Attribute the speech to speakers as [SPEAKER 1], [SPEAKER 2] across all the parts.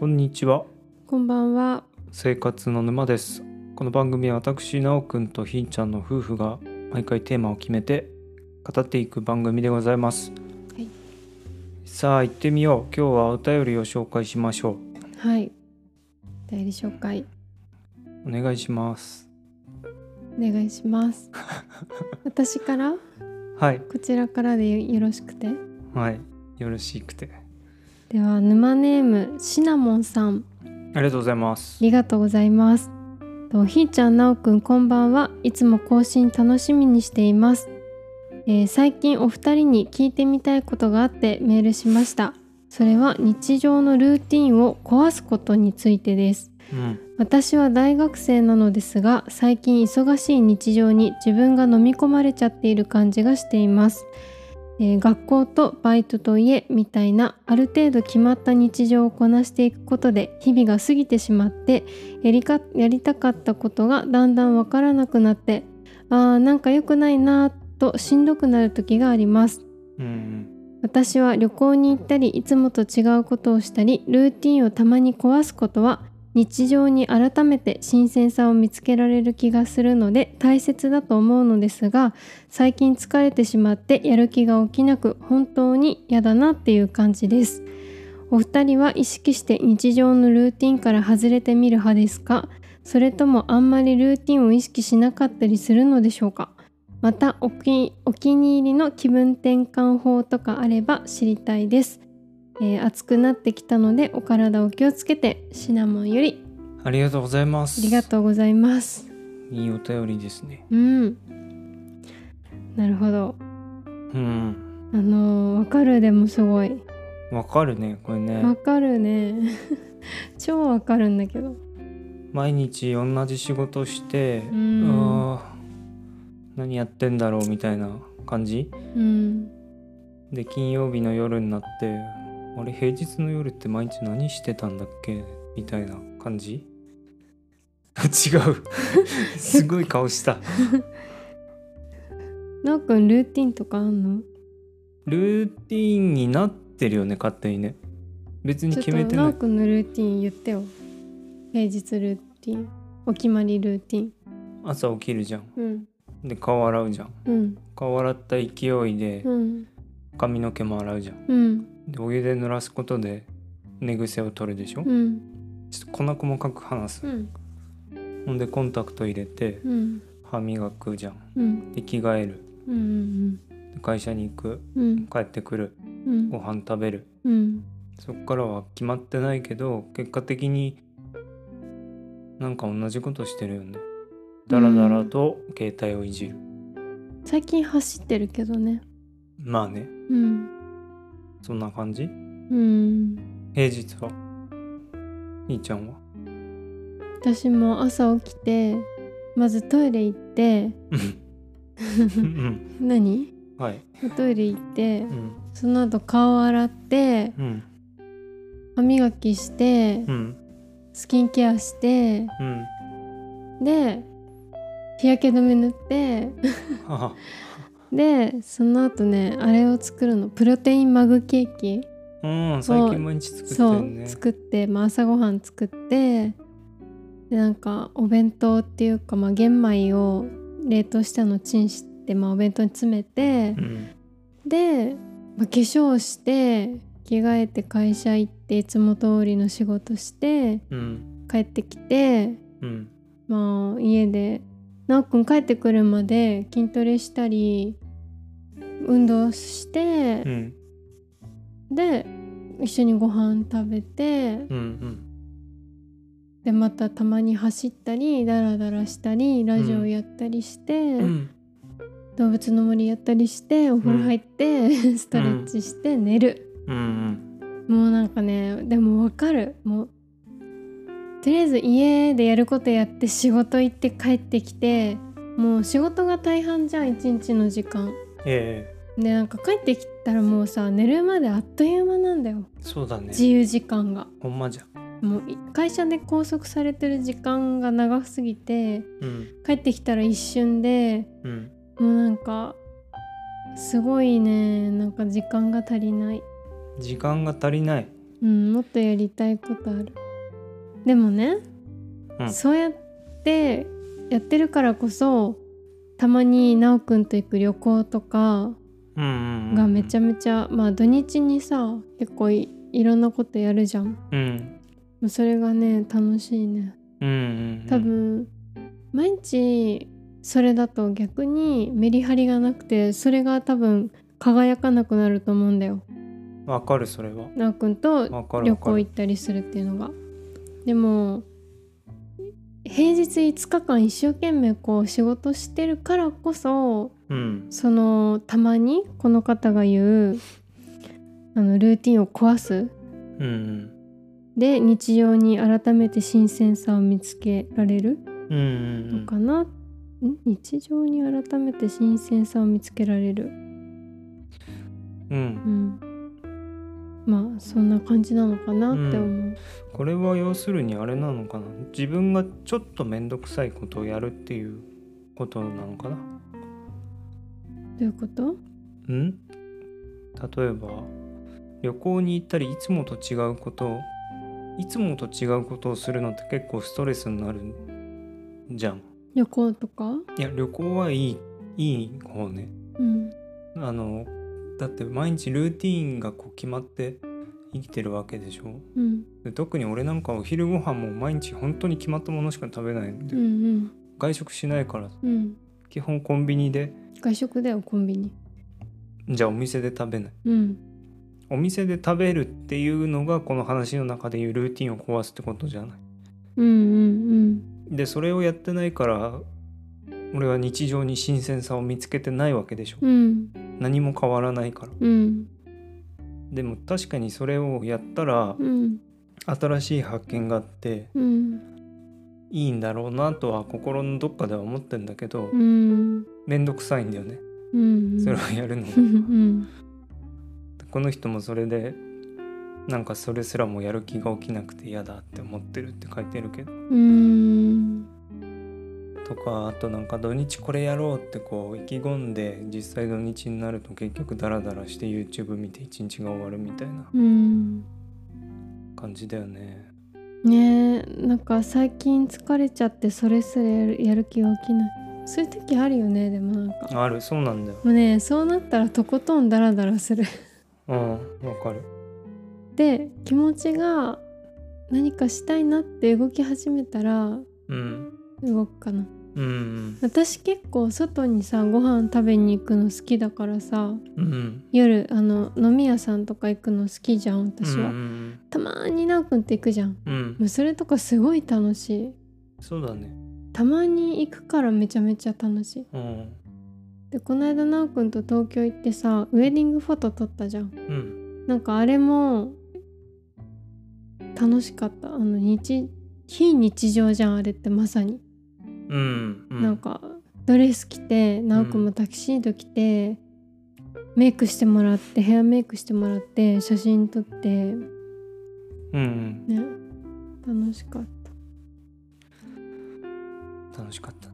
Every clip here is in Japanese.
[SPEAKER 1] こんにちは。
[SPEAKER 2] こんばんは。
[SPEAKER 1] 生活の沼です。この番組は私なおくんとひーちゃんの夫婦が毎回テーマを決めて語っていく番組でございます、
[SPEAKER 2] はい。
[SPEAKER 1] さあ行ってみよう。今日はお便りを紹介しましょ
[SPEAKER 2] はい。代理紹介。
[SPEAKER 1] うお願いします。
[SPEAKER 2] お願いします。私から？
[SPEAKER 1] はい。
[SPEAKER 2] こちらからでよろしくて。
[SPEAKER 1] はい。よろしくて
[SPEAKER 2] では沼ネームシナモンさん
[SPEAKER 1] ありがとうございます
[SPEAKER 2] ありがとうございます。とひーちゃんなおくんこんばんはいつも更新楽しみにしています。えー最近お二人に聞いてみたいことがあってメールしました。それは日常のルーティンを壊すことについてです。
[SPEAKER 1] うん
[SPEAKER 2] 私は大学生なのですが最近忙しい日常に自分が飲み込まれちゃっている感じがしています、えー学校とバイトと家みたいなある程度決まった日常をこなしていくことで日々が過ぎてしまってやりかやりたかったことがだんだんわからなくなってあーなんか良くないなーとしんどくなる時があります。
[SPEAKER 1] うん
[SPEAKER 2] 私は旅行に行ったりいつもと違うことをしたりルーティンをたまに壊すことは日常に改めて新鮮さを見つけられる気がするので大切だと思うのですが最近疲れてしまってやる気が起きなく本当に嫌だなっていう感じです。お二人は意識して日常のルーティンから外れてみる派ですか？それともあんまりルーティンを意識しなかったりするのでしょうか？またお気お気に入りの気分転換法とかあれば知りたいです、えー暑くなってきたのでお体お気をつけてシナモンより。
[SPEAKER 1] ありがとうございます。
[SPEAKER 2] ありがとうございます。
[SPEAKER 1] いいお便りですね。
[SPEAKER 2] うん。なるほど。
[SPEAKER 1] うん。
[SPEAKER 2] あのーわかるでもすごい。
[SPEAKER 1] わかるねこれね。
[SPEAKER 2] わかるね。超わかるんだけど。
[SPEAKER 1] 毎日同じ仕事して
[SPEAKER 2] う
[SPEAKER 1] うんー何やってんだろうみたいな感じ？
[SPEAKER 2] うん。
[SPEAKER 1] で金曜日の夜になってあれ平日の夜って毎日何してたんだっけ？みたいな感じ？違う。すごい顔した。
[SPEAKER 2] なおくんルーティンとかあんの？
[SPEAKER 1] ルーティンになってるよね勝手にね。別に決めてない。
[SPEAKER 2] くんのルーティン言ってよ。平日ルーティン。お決まりルーティン。
[SPEAKER 1] 朝起きるじゃん。
[SPEAKER 2] うん。
[SPEAKER 1] で顔洗うじゃん。
[SPEAKER 2] うん。
[SPEAKER 1] 顔洗った勢いで
[SPEAKER 2] うん。
[SPEAKER 1] 髪の毛も洗うじゃんお湯で濡らすことで寝癖を取るでしょ、
[SPEAKER 2] うん。
[SPEAKER 1] ちょっと細細かく話す、
[SPEAKER 2] うん。
[SPEAKER 1] ほんでコンタクト入れて
[SPEAKER 2] うん。
[SPEAKER 1] 歯磨くじゃん。
[SPEAKER 2] うん。
[SPEAKER 1] で着替える。
[SPEAKER 2] うん
[SPEAKER 1] で会社に行く。
[SPEAKER 2] うん。
[SPEAKER 1] 帰ってくる。
[SPEAKER 2] うん。
[SPEAKER 1] ご飯食べる。
[SPEAKER 2] うん。
[SPEAKER 1] そっからは決まってないけど結果的になんか同じことしてるよね。だらだらと携帯をいじる、
[SPEAKER 2] 最近走ってるけどね。
[SPEAKER 1] まあね。
[SPEAKER 2] うん
[SPEAKER 1] そんな感じ？
[SPEAKER 2] うん。
[SPEAKER 1] 平日は？兄ちゃんは？
[SPEAKER 2] 私も朝起きてまずトイレ行って。
[SPEAKER 1] うん。
[SPEAKER 2] 何？
[SPEAKER 1] はい。
[SPEAKER 2] トイレ行って
[SPEAKER 1] うん。
[SPEAKER 2] その後顔洗って
[SPEAKER 1] うん。
[SPEAKER 2] 歯磨きして
[SPEAKER 1] うん。
[SPEAKER 2] スキンケアして
[SPEAKER 1] うん。
[SPEAKER 2] で日焼け止め塗って
[SPEAKER 1] は
[SPEAKER 2] でその後ねあれを作るのプロテインマグケーキ。
[SPEAKER 1] うん最近毎日作って
[SPEAKER 2] そう作って、まあ、朝ごはん作ってでなんかお弁当っていうか、まあ、玄米を冷凍したのチンして、まあ、お弁当に詰めて
[SPEAKER 1] う、ん。
[SPEAKER 2] で、まあ、化粧して着替えて会社行っていつも通りの仕事して
[SPEAKER 1] うん。
[SPEAKER 2] 帰ってきて
[SPEAKER 1] うん。
[SPEAKER 2] まあ家でなおくん帰ってくるまで筋トレしたり運動して
[SPEAKER 1] う、ん。
[SPEAKER 2] で一緒にご飯食べて
[SPEAKER 1] うんうん。
[SPEAKER 2] でまたたまに走ったりダラダラしたりラジオやったりして、
[SPEAKER 1] うん。
[SPEAKER 2] 動物の森やったりしてお風呂入って、ストレッチして寝る、
[SPEAKER 1] うん。
[SPEAKER 2] もうなんかねでもわかる。もうとりあえず家でやることやって仕事行って帰ってきてもう仕事が大半じゃん一日の時間。
[SPEAKER 1] え
[SPEAKER 2] でなんか帰ってきたらもうさ寝るまであっという間なんだよ。
[SPEAKER 1] えそうだね。
[SPEAKER 2] 自由時間が。
[SPEAKER 1] ほんまじゃ
[SPEAKER 2] もうい会社で拘束されてる時間が長すぎて
[SPEAKER 1] うん。
[SPEAKER 2] 帰ってきたら一瞬で
[SPEAKER 1] うん。
[SPEAKER 2] もうなんかすごいねなんか時間が足りない。
[SPEAKER 1] 時間が足りない。
[SPEAKER 2] うんもっとやりたいことあるでもね、
[SPEAKER 1] うん。
[SPEAKER 2] そうやってやってるからこそたまになおくんと行く旅行とか
[SPEAKER 1] うんうんうん
[SPEAKER 2] がめちゃめちゃ、まあ土日にさ結構いいろんなことやるじゃん。
[SPEAKER 1] うん。
[SPEAKER 2] それがね楽しいね。
[SPEAKER 1] うんうん
[SPEAKER 2] 多分、毎日それだと逆にメリハリがなくてそれが多分輝かなくなると思うんだよ。
[SPEAKER 1] わかるそれは。
[SPEAKER 2] なおくんと旅行行ったりするっていうのがでも平日5日間一生懸命こう仕事してるからこそ
[SPEAKER 1] うん。
[SPEAKER 2] そのたまにこの方が言うあのルーティンを壊す。
[SPEAKER 1] うんうん。
[SPEAKER 2] で日常に改めて新鮮さを見つけられるのかな、ん？日常に改めて新鮮さを見つけられる。
[SPEAKER 1] うん。
[SPEAKER 2] うんまあそんな感じなのかなって思う、
[SPEAKER 1] これは要するにあれなのかな。自分がちょっと面倒くさいことをやるっていうことなのかな。
[SPEAKER 2] どういうこと？
[SPEAKER 1] ん？例えば旅行に行ったりいつもと違うことをいつもと違うことをするのって結構ストレスになるじゃん。
[SPEAKER 2] 旅行とか？
[SPEAKER 1] いや旅行はいいいい方ね。
[SPEAKER 2] うん。
[SPEAKER 1] あのだって毎日ルーティーンがこう決まって生きてるわけでしょ？
[SPEAKER 2] うん。
[SPEAKER 1] で特に俺なんかお昼ご飯も毎日本当に決まったものしか食べないんで、
[SPEAKER 2] うんうん。
[SPEAKER 1] 外食しないから。
[SPEAKER 2] うん。
[SPEAKER 1] 基本コンビニで。
[SPEAKER 2] 外食だよコンビニ。
[SPEAKER 1] じゃあお店で食べない。
[SPEAKER 2] うん。
[SPEAKER 1] お店で食べるっていうのがこの話の中でいうルーティンを壊すってことじゃない？
[SPEAKER 2] うんうん。
[SPEAKER 1] でそれをやってないから俺は日常に新鮮さを見つけてないわけでしょ。
[SPEAKER 2] うん。うん
[SPEAKER 1] 何も変わらないから。
[SPEAKER 2] うん。
[SPEAKER 1] でも確かにそれをやったら
[SPEAKER 2] うん。
[SPEAKER 1] 新しい発見があって
[SPEAKER 2] うん。
[SPEAKER 1] いいんだろうなとは心のどっかでは思ってんだけど
[SPEAKER 2] うん。
[SPEAKER 1] めんどくさいんだよね。
[SPEAKER 2] うん。
[SPEAKER 1] それをやるの。が
[SPEAKER 2] うんうん。
[SPEAKER 1] この人もそれでなんかそれすらもやる気が起きなくて嫌だって思ってるって書いてるけど。
[SPEAKER 2] うん
[SPEAKER 1] とかあとなんか土日これやろうってこう意気込んで実際土日になると結局ダラダラして YouTube 見て一日が終わるみたいな
[SPEAKER 2] うん。
[SPEAKER 1] 感じだよね。
[SPEAKER 2] ねえなんか最近疲れちゃってそれすらやるやる気が起きない。そういう時あるよねでもなんか。
[SPEAKER 1] ある。そうなんだよ。
[SPEAKER 2] もうねそうなったらとことんダラダラする。
[SPEAKER 1] うんわかる。
[SPEAKER 2] で気持ちが何かしたいなって動き始めたら
[SPEAKER 1] うん。
[SPEAKER 2] 動くかな
[SPEAKER 1] うん。
[SPEAKER 2] 私結構外にさご飯食べに行くの好きだからさ
[SPEAKER 1] うん。
[SPEAKER 2] 夜あの飲み屋さんとか行くの好きじゃん私は、
[SPEAKER 1] うん
[SPEAKER 2] たまーになおくんって行くじゃん。
[SPEAKER 1] うん。
[SPEAKER 2] もうそれとかすごい楽しい。
[SPEAKER 1] そうだね。
[SPEAKER 2] たまに行くからめちゃめちゃ楽しい。
[SPEAKER 1] うん。
[SPEAKER 2] でこの間なおくんと東京行ってさウェディングフォト撮ったじゃん。
[SPEAKER 1] うん。
[SPEAKER 2] なんかあれも楽しかった。あの日非日常じゃんあれってまさに、
[SPEAKER 1] うん。うん。
[SPEAKER 2] なんかドレス着てなおくんもタキシード着て、メイクしてもらってヘアメイクしてもらって写真撮って。
[SPEAKER 1] うんうん。
[SPEAKER 2] ね。楽しかった。
[SPEAKER 1] 楽しかった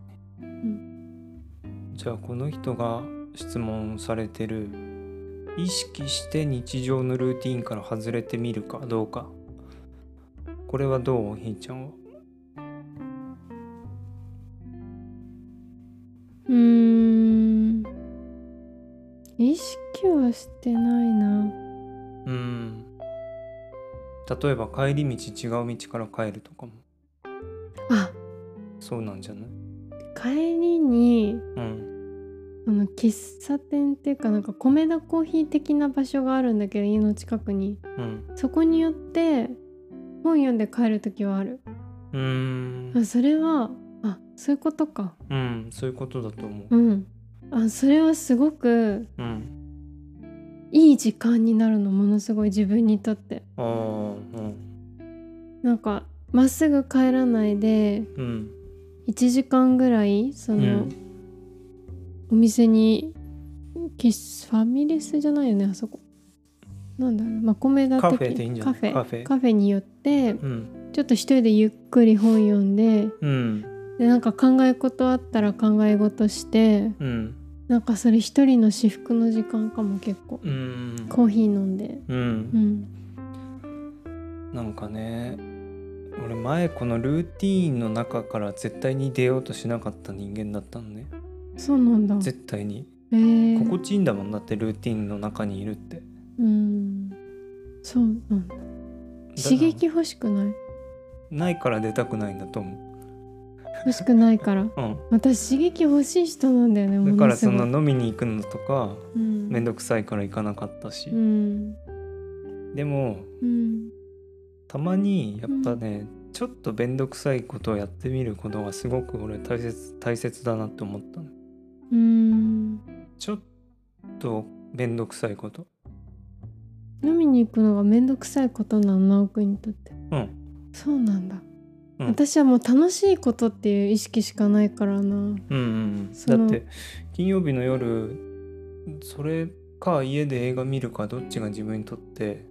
[SPEAKER 1] ね、
[SPEAKER 2] ん。
[SPEAKER 1] じゃあこの人が質問されてる意識して日常のルーティンから外れてみるかどうか。これはどう？ひーちゃんは？例えば帰り道違う道から帰るとかも。
[SPEAKER 2] あ。
[SPEAKER 1] そうなんじゃない？
[SPEAKER 2] 帰りに
[SPEAKER 1] うん。
[SPEAKER 2] あの喫茶店っていうかなんか米田コーヒー的な場所があるんだけど家の近くに。
[SPEAKER 1] うん。
[SPEAKER 2] そこによって本読んで帰る時はある。
[SPEAKER 1] うーん。
[SPEAKER 2] あそれはあそういうことか。
[SPEAKER 1] うんそういうことだと思う。
[SPEAKER 2] うん。あそれはすごく
[SPEAKER 1] うん。
[SPEAKER 2] いい時間になるのものすごい自分にとってなんかまっすぐ帰らないで
[SPEAKER 1] うん
[SPEAKER 2] 1時間ぐらいその、
[SPEAKER 1] うん。
[SPEAKER 2] お店にキスファミレスじゃないよねあそこ。なんだろうまあ米田的
[SPEAKER 1] カフェでいいんじゃない？
[SPEAKER 2] カフェ。
[SPEAKER 1] カフェ。
[SPEAKER 2] によって
[SPEAKER 1] うん。
[SPEAKER 2] ちょっと一人でゆっくり本読んで
[SPEAKER 1] うん。
[SPEAKER 2] でなんか考え事あったら考え事して
[SPEAKER 1] うん。
[SPEAKER 2] なんかそれ一人の至福の時間かも結構。
[SPEAKER 1] うん。
[SPEAKER 2] コーヒー飲んで。
[SPEAKER 1] う
[SPEAKER 2] うんん。
[SPEAKER 1] なんかね俺前このルーティーンの中から絶対に出ようとしなかった人間だったのね。
[SPEAKER 2] そうなんだ。
[SPEAKER 1] 絶対に。
[SPEAKER 2] え。ー、
[SPEAKER 1] 心地いいんだもんだってルーティンの中にいるって。
[SPEAKER 2] うん。そうなんだ。刺激欲しくない？
[SPEAKER 1] ないから出たくないんだと思
[SPEAKER 2] 欲しくないから。
[SPEAKER 1] う、うん、
[SPEAKER 2] 私刺激欲しい人なんだよね
[SPEAKER 1] だからそ
[SPEAKER 2] もすごい
[SPEAKER 1] の飲みに行くのとか
[SPEAKER 2] うん。
[SPEAKER 1] めんどくさいから行かなかったし、
[SPEAKER 2] うん。
[SPEAKER 1] でも
[SPEAKER 2] うん
[SPEAKER 1] たまにやっぱね、ちょっとめんどくさいことをやってみることがすごく俺大切大切だなって思ったの。
[SPEAKER 2] うん。
[SPEAKER 1] ちょっとめんどくさいこと。
[SPEAKER 2] 飲みに行くのがめんどくさいことなの直くんにとって。
[SPEAKER 1] うん。
[SPEAKER 2] そうなんだ、
[SPEAKER 1] うん。
[SPEAKER 2] 私はもう楽しいことっていう意識しかないからな。
[SPEAKER 1] うんうんだって金曜日の夜それか家で映画見るかどっちが自分にとって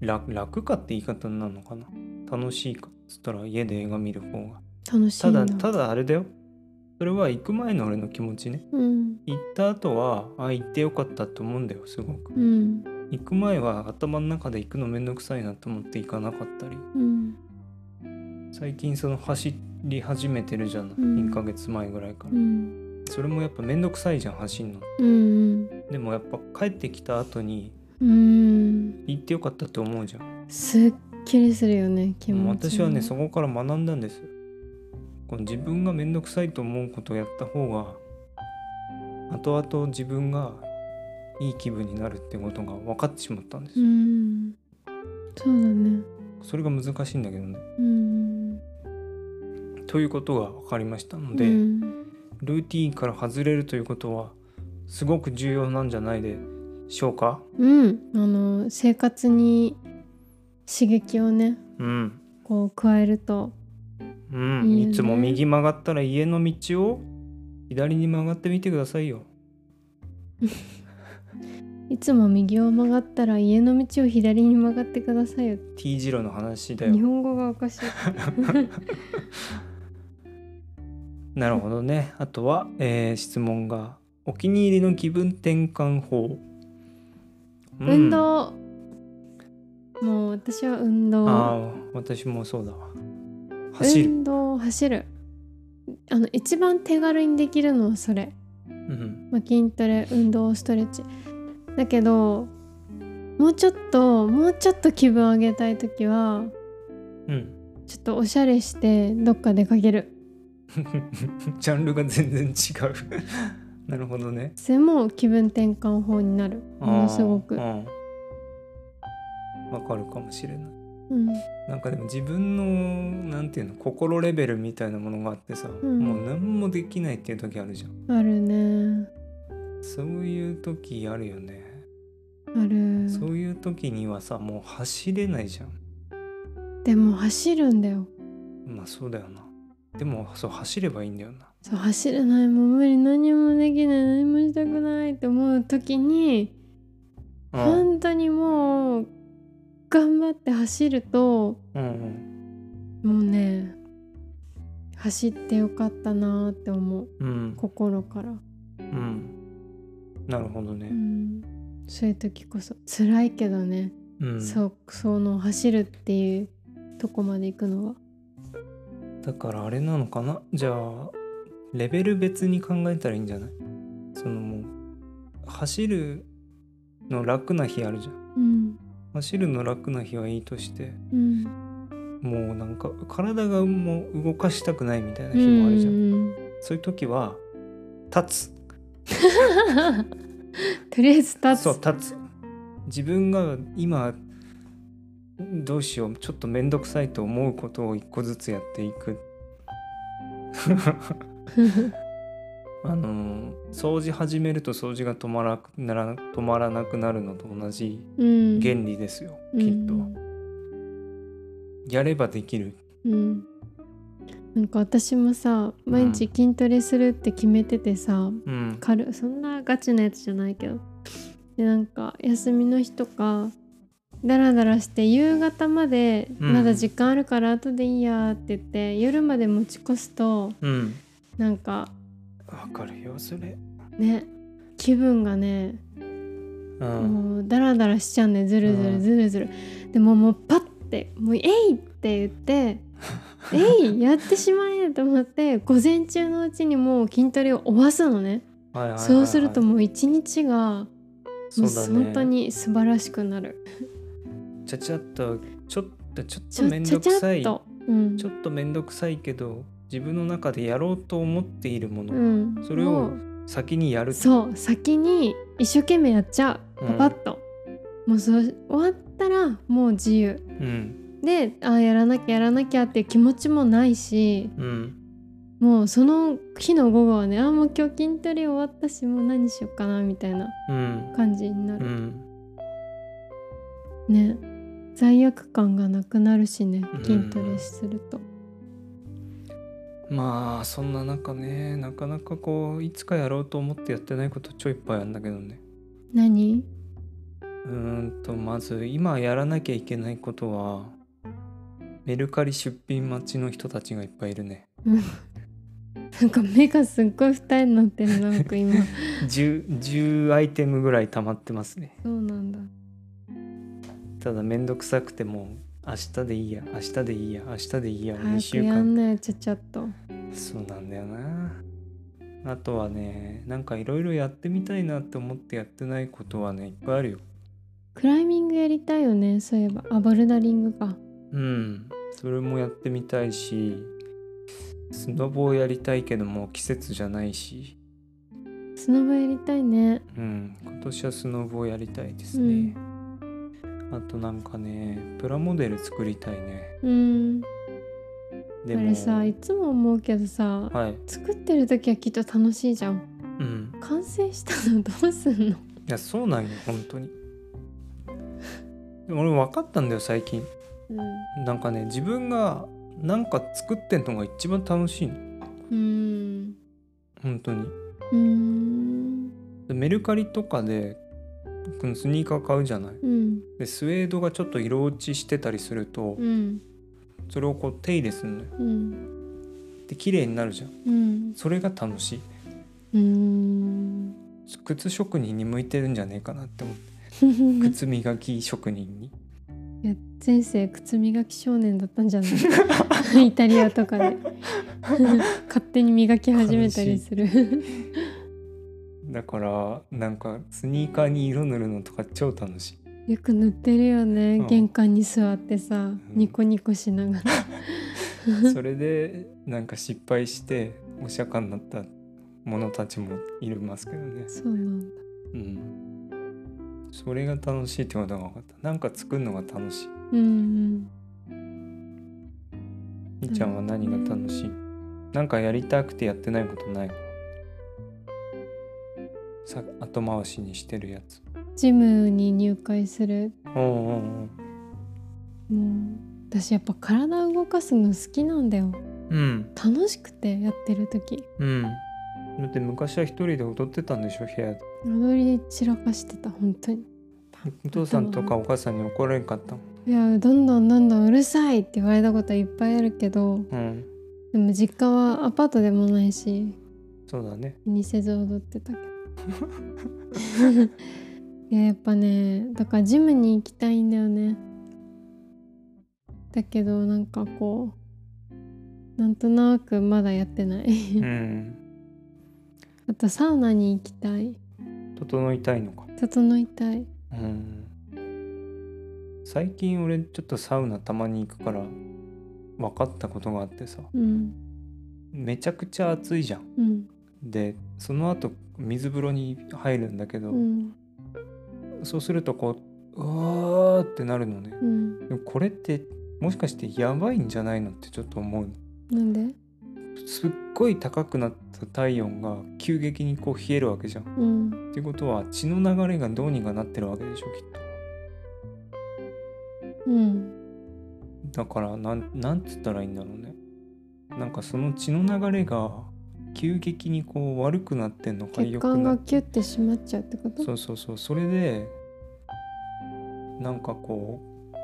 [SPEAKER 1] 楽楽かって言い方になるのかな？楽しいかっつったら家で映画見る方が。
[SPEAKER 2] 楽しいな
[SPEAKER 1] ただただあれだよ。それは行く前の俺の気持ちね。
[SPEAKER 2] うん。
[SPEAKER 1] 行った後はあ行ってよかったと思うんだよすごく。
[SPEAKER 2] うん。
[SPEAKER 1] 行く前は頭の中で行くのめんどくさいなと思って行かなかったり。
[SPEAKER 2] うん。
[SPEAKER 1] 最近その走り始めてるじゃん、
[SPEAKER 2] うん。
[SPEAKER 1] 2ヶ月前ぐらいから、
[SPEAKER 2] うん。
[SPEAKER 1] それもやっぱめんどくさいじゃん走んの。
[SPEAKER 2] うん。
[SPEAKER 1] でもやっぱ帰ってきた後に
[SPEAKER 2] うん
[SPEAKER 1] 行ってよかったと思うじゃん。
[SPEAKER 2] すっきりするよね気持ち。
[SPEAKER 1] 私はねそこから学んだんです。この自分がめんどくさいと思うことをやった方が後々自分がいい気分になるってことが分かってしまったんです
[SPEAKER 2] う
[SPEAKER 1] よ、
[SPEAKER 2] ん。そうだね。
[SPEAKER 1] それが難しいんだけどね。
[SPEAKER 2] うん。
[SPEAKER 1] ということが分かりましたので、
[SPEAKER 2] うん。
[SPEAKER 1] ルーティーンから外れるということはすごく重要なんじゃないでしょうか
[SPEAKER 2] うん、あの生活に刺激をね
[SPEAKER 1] うん。
[SPEAKER 2] こう加えると
[SPEAKER 1] うん。
[SPEAKER 2] いいよね。
[SPEAKER 1] いつも右曲がったら家の道を左に曲がってみてくださいよ。
[SPEAKER 2] いつも右を曲がったら家の道を左に曲がってくださいよ。
[SPEAKER 1] T 字路の話だよ。
[SPEAKER 2] 日本語がおかしい。
[SPEAKER 1] なるほどね。あとは、えー質問がお気に入りの気分転換法、うん。
[SPEAKER 2] 運動。もう私は運動。
[SPEAKER 1] ああ私もそうだわ。走る、
[SPEAKER 2] 運動走る。あの一番手軽にできるのはそれ、
[SPEAKER 1] うん、
[SPEAKER 2] まあ、筋トレ運動ストレッチ。だけどもうちょっともうちょっと気分上げたい時は
[SPEAKER 1] うん。
[SPEAKER 2] ちょっとおしゃれしてどっか出かける。
[SPEAKER 1] ジャンルが全然違うなるほどね。
[SPEAKER 2] それも気分転換法になる。ものすごく。
[SPEAKER 1] わかるかもしれない。
[SPEAKER 2] うん。
[SPEAKER 1] なんかでも自分のなんていうの心レベルみたいなものがあってさ、
[SPEAKER 2] うん。
[SPEAKER 1] もう何もできないっていう時あるじゃん。
[SPEAKER 2] あるね。
[SPEAKER 1] そういう時あるよね、
[SPEAKER 2] ある。
[SPEAKER 1] そういう時にはさもう走れないじゃん。
[SPEAKER 2] でも走るんだよ。
[SPEAKER 1] まあそうだよな。でもそう走ればいいんだよな
[SPEAKER 2] そう走れないもう無理何もできない何もしたくないって思う時に
[SPEAKER 1] うん。
[SPEAKER 2] 本当にもう頑張って走ると
[SPEAKER 1] うん
[SPEAKER 2] もうね走ってよかったなーって思う。
[SPEAKER 1] うん。うん
[SPEAKER 2] 心から、
[SPEAKER 1] うん。なるほど
[SPEAKER 2] う
[SPEAKER 1] ね
[SPEAKER 2] ん、そういう時こそ。辛いけどね、
[SPEAKER 1] うん。
[SPEAKER 2] そうその走るっていうとこまで行くのは。
[SPEAKER 1] だからあれなのかな？じゃあレベル別に考えたらいいんじゃない？そのもう走るの楽な日あるじゃん。
[SPEAKER 2] うん
[SPEAKER 1] 走るの楽な日はいいとして
[SPEAKER 2] うん
[SPEAKER 1] もうなんか体がもう動かしたくないみたいな日もあるじゃん、
[SPEAKER 2] うん
[SPEAKER 1] そういう時は立つ。
[SPEAKER 2] とりあえず立つ。
[SPEAKER 1] そう立つ。自分が今どうしようちょっと面倒くさいと思うことを一個ずつやっていくあの掃除始めると掃除が止まらなら止まらなくなるのと同じ
[SPEAKER 2] うん。
[SPEAKER 1] 原理ですよ、きっと。やればできる。
[SPEAKER 2] うん。なんか私もさ毎日筋トレするって決めててさ、
[SPEAKER 1] うん。
[SPEAKER 2] 軽そんなガチなやつじゃないけど。でなんか休みの日とかダラダラして夕方まで
[SPEAKER 1] うん。
[SPEAKER 2] まだ時間あるから後でいいやって言って、夜まで持ち越すと
[SPEAKER 1] うん
[SPEAKER 2] なんか
[SPEAKER 1] わかるよそれ。
[SPEAKER 2] ね気分がね、
[SPEAKER 1] うん。
[SPEAKER 2] もうダラダラしちゃうんだよずるず
[SPEAKER 1] うん。
[SPEAKER 2] るずるずる、でももうパッってもうえいって言って えいやってしまえと思って午前中のうちにもう筋トレを終わすのね。
[SPEAKER 1] はい
[SPEAKER 2] そうするともう一日がもう本当に素晴らしくなる。
[SPEAKER 1] ちゃちゃっとちょっとちょっとめん
[SPEAKER 2] ちゃちゃ
[SPEAKER 1] どくさい。
[SPEAKER 2] っとうん。
[SPEAKER 1] ちょっとめんどくさいけど自分の中でやろうと思っているもの、
[SPEAKER 2] うん。
[SPEAKER 1] それを先にやる。
[SPEAKER 2] そう。先に一生懸命やっちゃう。
[SPEAKER 1] うん。
[SPEAKER 2] パパッと、もうそう終わったらもう自由。
[SPEAKER 1] うん。
[SPEAKER 2] であやらなきゃやらなきゃっていう気持ちもないし。
[SPEAKER 1] うん。
[SPEAKER 2] もうその日の午後はねあもう今日筋トレ終わったしもう何しようかなみたいな
[SPEAKER 1] うん。
[SPEAKER 2] 感じになる、
[SPEAKER 1] うん。
[SPEAKER 2] ね。罪悪感がなくなるしね
[SPEAKER 1] うん。
[SPEAKER 2] 筋トレすると、
[SPEAKER 1] まあそんな中ねなかなかこういつかやろうと思ってやってないことちょいっぱいあるんだけどね。
[SPEAKER 2] 何？
[SPEAKER 1] うーんとまず今やらなきゃいけないことはメルカリ出品待ちの人たちがいっぱいいるね。
[SPEAKER 2] なんか目がすっごい二重になってるなんか今。
[SPEAKER 1] 10, 10アイテムぐらい溜まってますね。
[SPEAKER 2] そうなんだ。
[SPEAKER 1] ただめんどくさくても明日でいいや明日でいいや明日でいいや2
[SPEAKER 2] 早
[SPEAKER 1] 週
[SPEAKER 2] くやん
[SPEAKER 1] 間
[SPEAKER 2] なよちゃちゃっと。
[SPEAKER 1] そうなんだよな。あとはねなんかいろいろやってみたいなって思ってやってないことはねいっぱいあるよ。
[SPEAKER 2] クライミングやりたいよねそういえば。あボルダリングか。
[SPEAKER 1] うん。それもやってみたいしスノボをやりたいけどもう季節じゃないし。
[SPEAKER 2] スノボやりたいね。
[SPEAKER 1] うん。今年はスノボをやりたいですね、あとなんかねプラモデル作りたいね。
[SPEAKER 2] うん。
[SPEAKER 1] でも。
[SPEAKER 2] あれさいつも思うけどさ
[SPEAKER 1] はい。
[SPEAKER 2] 作ってる時はきっと楽しいじゃん。
[SPEAKER 1] うん。
[SPEAKER 2] 完成したのどうすんの？
[SPEAKER 1] いやそうなんよ本当に。でも俺分かったんだよ最近。
[SPEAKER 2] うん。
[SPEAKER 1] なんかね自分がなんか作ってんのが一番楽しいの。
[SPEAKER 2] うん。
[SPEAKER 1] 本当に。
[SPEAKER 2] うん。
[SPEAKER 1] でメルカリとかでこのスニーカー買うじゃない。
[SPEAKER 2] うん。
[SPEAKER 1] でスウェードがちょっと色落ちしてたりすると、
[SPEAKER 2] うん。
[SPEAKER 1] それをこう手入れするのよ。
[SPEAKER 2] うん。
[SPEAKER 1] で綺麗になるじゃん。
[SPEAKER 2] うん。
[SPEAKER 1] それが楽しい。
[SPEAKER 2] うん。
[SPEAKER 1] 靴職人に向いてるんじゃねえかなって思って。靴磨き職人に。
[SPEAKER 2] いや前世靴磨き少年だったんじゃない？イタリアとかで。勝手に磨き始めたりする
[SPEAKER 1] だからなんかスニーカーに色塗るのとか超楽しい。
[SPEAKER 2] よく塗ってるよね、
[SPEAKER 1] うん。
[SPEAKER 2] 玄関に座ってさニコニコしながら。
[SPEAKER 1] それでなんか失敗してお釈迦になった者たちもいますけどね。
[SPEAKER 2] そうなんだ。
[SPEAKER 1] うん。それが楽しいってことが分かった。なんか作るのが楽しい。
[SPEAKER 2] うん。
[SPEAKER 1] みーちゃんは何が楽しい？なんかやりたくてやってないことない？さ後回しにしてるやつ。
[SPEAKER 2] ジムに入会する。
[SPEAKER 1] おうおうおう
[SPEAKER 2] もう私やっぱ体動かすの好きなんだよ。
[SPEAKER 1] うん。
[SPEAKER 2] 楽しくてやってる時。
[SPEAKER 1] うん。だって昔は一人で踊ってたんでしょ部屋で。
[SPEAKER 2] 踊り散らかしてた本当に。
[SPEAKER 1] お父さんとかお母さんに怒られんかった
[SPEAKER 2] いやどんどんどんどんうるさいって言われたことはいっぱいあるけど
[SPEAKER 1] うん。
[SPEAKER 2] でも実家はアパートでもないし
[SPEAKER 1] そうだね。
[SPEAKER 2] 気にせず踊ってたけどいややっぱねだからジムに行きたいんだよね。だけどなんかこうなんとなくまだやってない。
[SPEAKER 1] うん。
[SPEAKER 2] あとサウナに行きたい。
[SPEAKER 1] 整いたいのか。
[SPEAKER 2] 整いたい。
[SPEAKER 1] うん。最近俺ちょっとサウナたまに行くから分かったことがあってさ。
[SPEAKER 2] うん。
[SPEAKER 1] めちゃくちゃ暑いじゃん。
[SPEAKER 2] うん
[SPEAKER 1] でその後水風呂に入るんだけど、
[SPEAKER 2] うん。
[SPEAKER 1] そうするとこううわーってなるのね。
[SPEAKER 2] うん。
[SPEAKER 1] でもこれってもしかしてやばいんじゃないのってちょっと思う。の
[SPEAKER 2] なんで？す
[SPEAKER 1] っごい高くなった体温が急激にこう冷えるわけじゃん。
[SPEAKER 2] うん。
[SPEAKER 1] っていうことは血の流れがどうにかなってるわけでしょきっ
[SPEAKER 2] うん。
[SPEAKER 1] とだからなんなんつったらいいんだろうね。なんかその血の流れが急激にこう悪くなってんのか
[SPEAKER 2] 血管がキュッて締まっちゃうってこと？
[SPEAKER 1] そうそうそう。それでなんかこう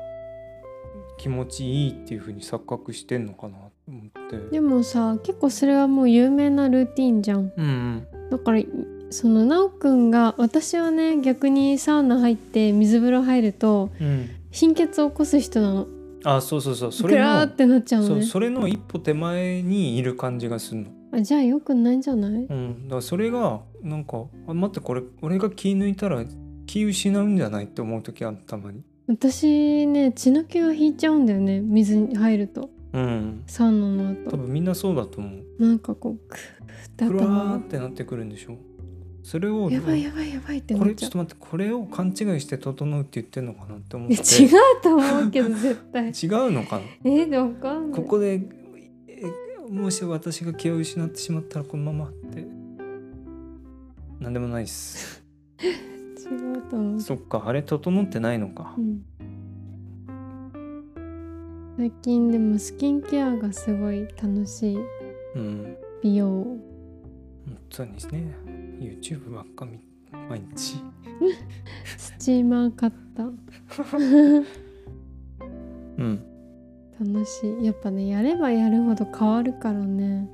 [SPEAKER 1] 気持ちいいっていう風に錯覚してんのかなと思って。
[SPEAKER 2] でもさ結構それはもう有名なルーティンじゃん。
[SPEAKER 1] うんうん。
[SPEAKER 2] だからそのなおくんが私はね逆にサウナ入って水風呂入ると
[SPEAKER 1] うん。
[SPEAKER 2] 貧血を起こす人なの。
[SPEAKER 1] あそうそうそう。それの
[SPEAKER 2] ってなっちゃうのね。
[SPEAKER 1] そうそれの一歩手前にいる感じがするの。
[SPEAKER 2] あじゃあよくないんじゃない？
[SPEAKER 1] うん、だからそれがなんかあ待ってこれ俺が気抜いたら気失うんじゃないって思う時あるたまに。
[SPEAKER 2] 私ね血の気が引いちゃうんだよね水に入ると。
[SPEAKER 1] うん。
[SPEAKER 2] サウナの
[SPEAKER 1] 多
[SPEAKER 2] 後
[SPEAKER 1] 分みんなそうだと思う。
[SPEAKER 2] なんかこうクーって
[SPEAKER 1] クラー
[SPEAKER 2] 頭
[SPEAKER 1] ってなってくるんでしょ。それを
[SPEAKER 2] やばいやばいやばいって
[SPEAKER 1] これちょっと待ってこれを勘違いして整うって言ってんのかなって思っ
[SPEAKER 2] い
[SPEAKER 1] て。
[SPEAKER 2] や 違うと思うけど絶対。
[SPEAKER 1] 違うのかな？
[SPEAKER 2] えー、でわかんない。
[SPEAKER 1] ここでえもし私が気を失ってしまったらこのままって。なんでもないっす。
[SPEAKER 2] 違うと思う。
[SPEAKER 1] そっかあれ整ってないのか。
[SPEAKER 2] うん。最近でもスキンケアがすごい楽しい
[SPEAKER 1] うん。
[SPEAKER 2] 美容。
[SPEAKER 1] 本当にですね YouTube ばっか見毎日。
[SPEAKER 2] スチーマー買った。
[SPEAKER 1] うん
[SPEAKER 2] 楽しい。やっぱねやればやるほど変わるからね。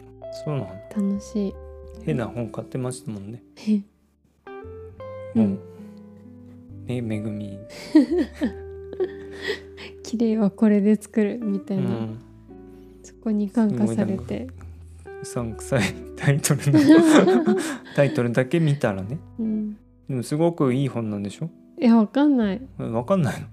[SPEAKER 1] そうなの？
[SPEAKER 2] 楽しい。
[SPEAKER 1] 変な本買ってましたもんね。
[SPEAKER 2] うん。
[SPEAKER 1] 本ねめぐみ。
[SPEAKER 2] 綺麗はこれで作るみたいな、
[SPEAKER 1] うん。
[SPEAKER 2] そこに感化されて。
[SPEAKER 1] うさんくさいタイトルの。タイトルだけ見たらね。
[SPEAKER 2] うん。
[SPEAKER 1] でもすごくいい本なんでしょ？
[SPEAKER 2] いやわかんない。
[SPEAKER 1] わかんないの？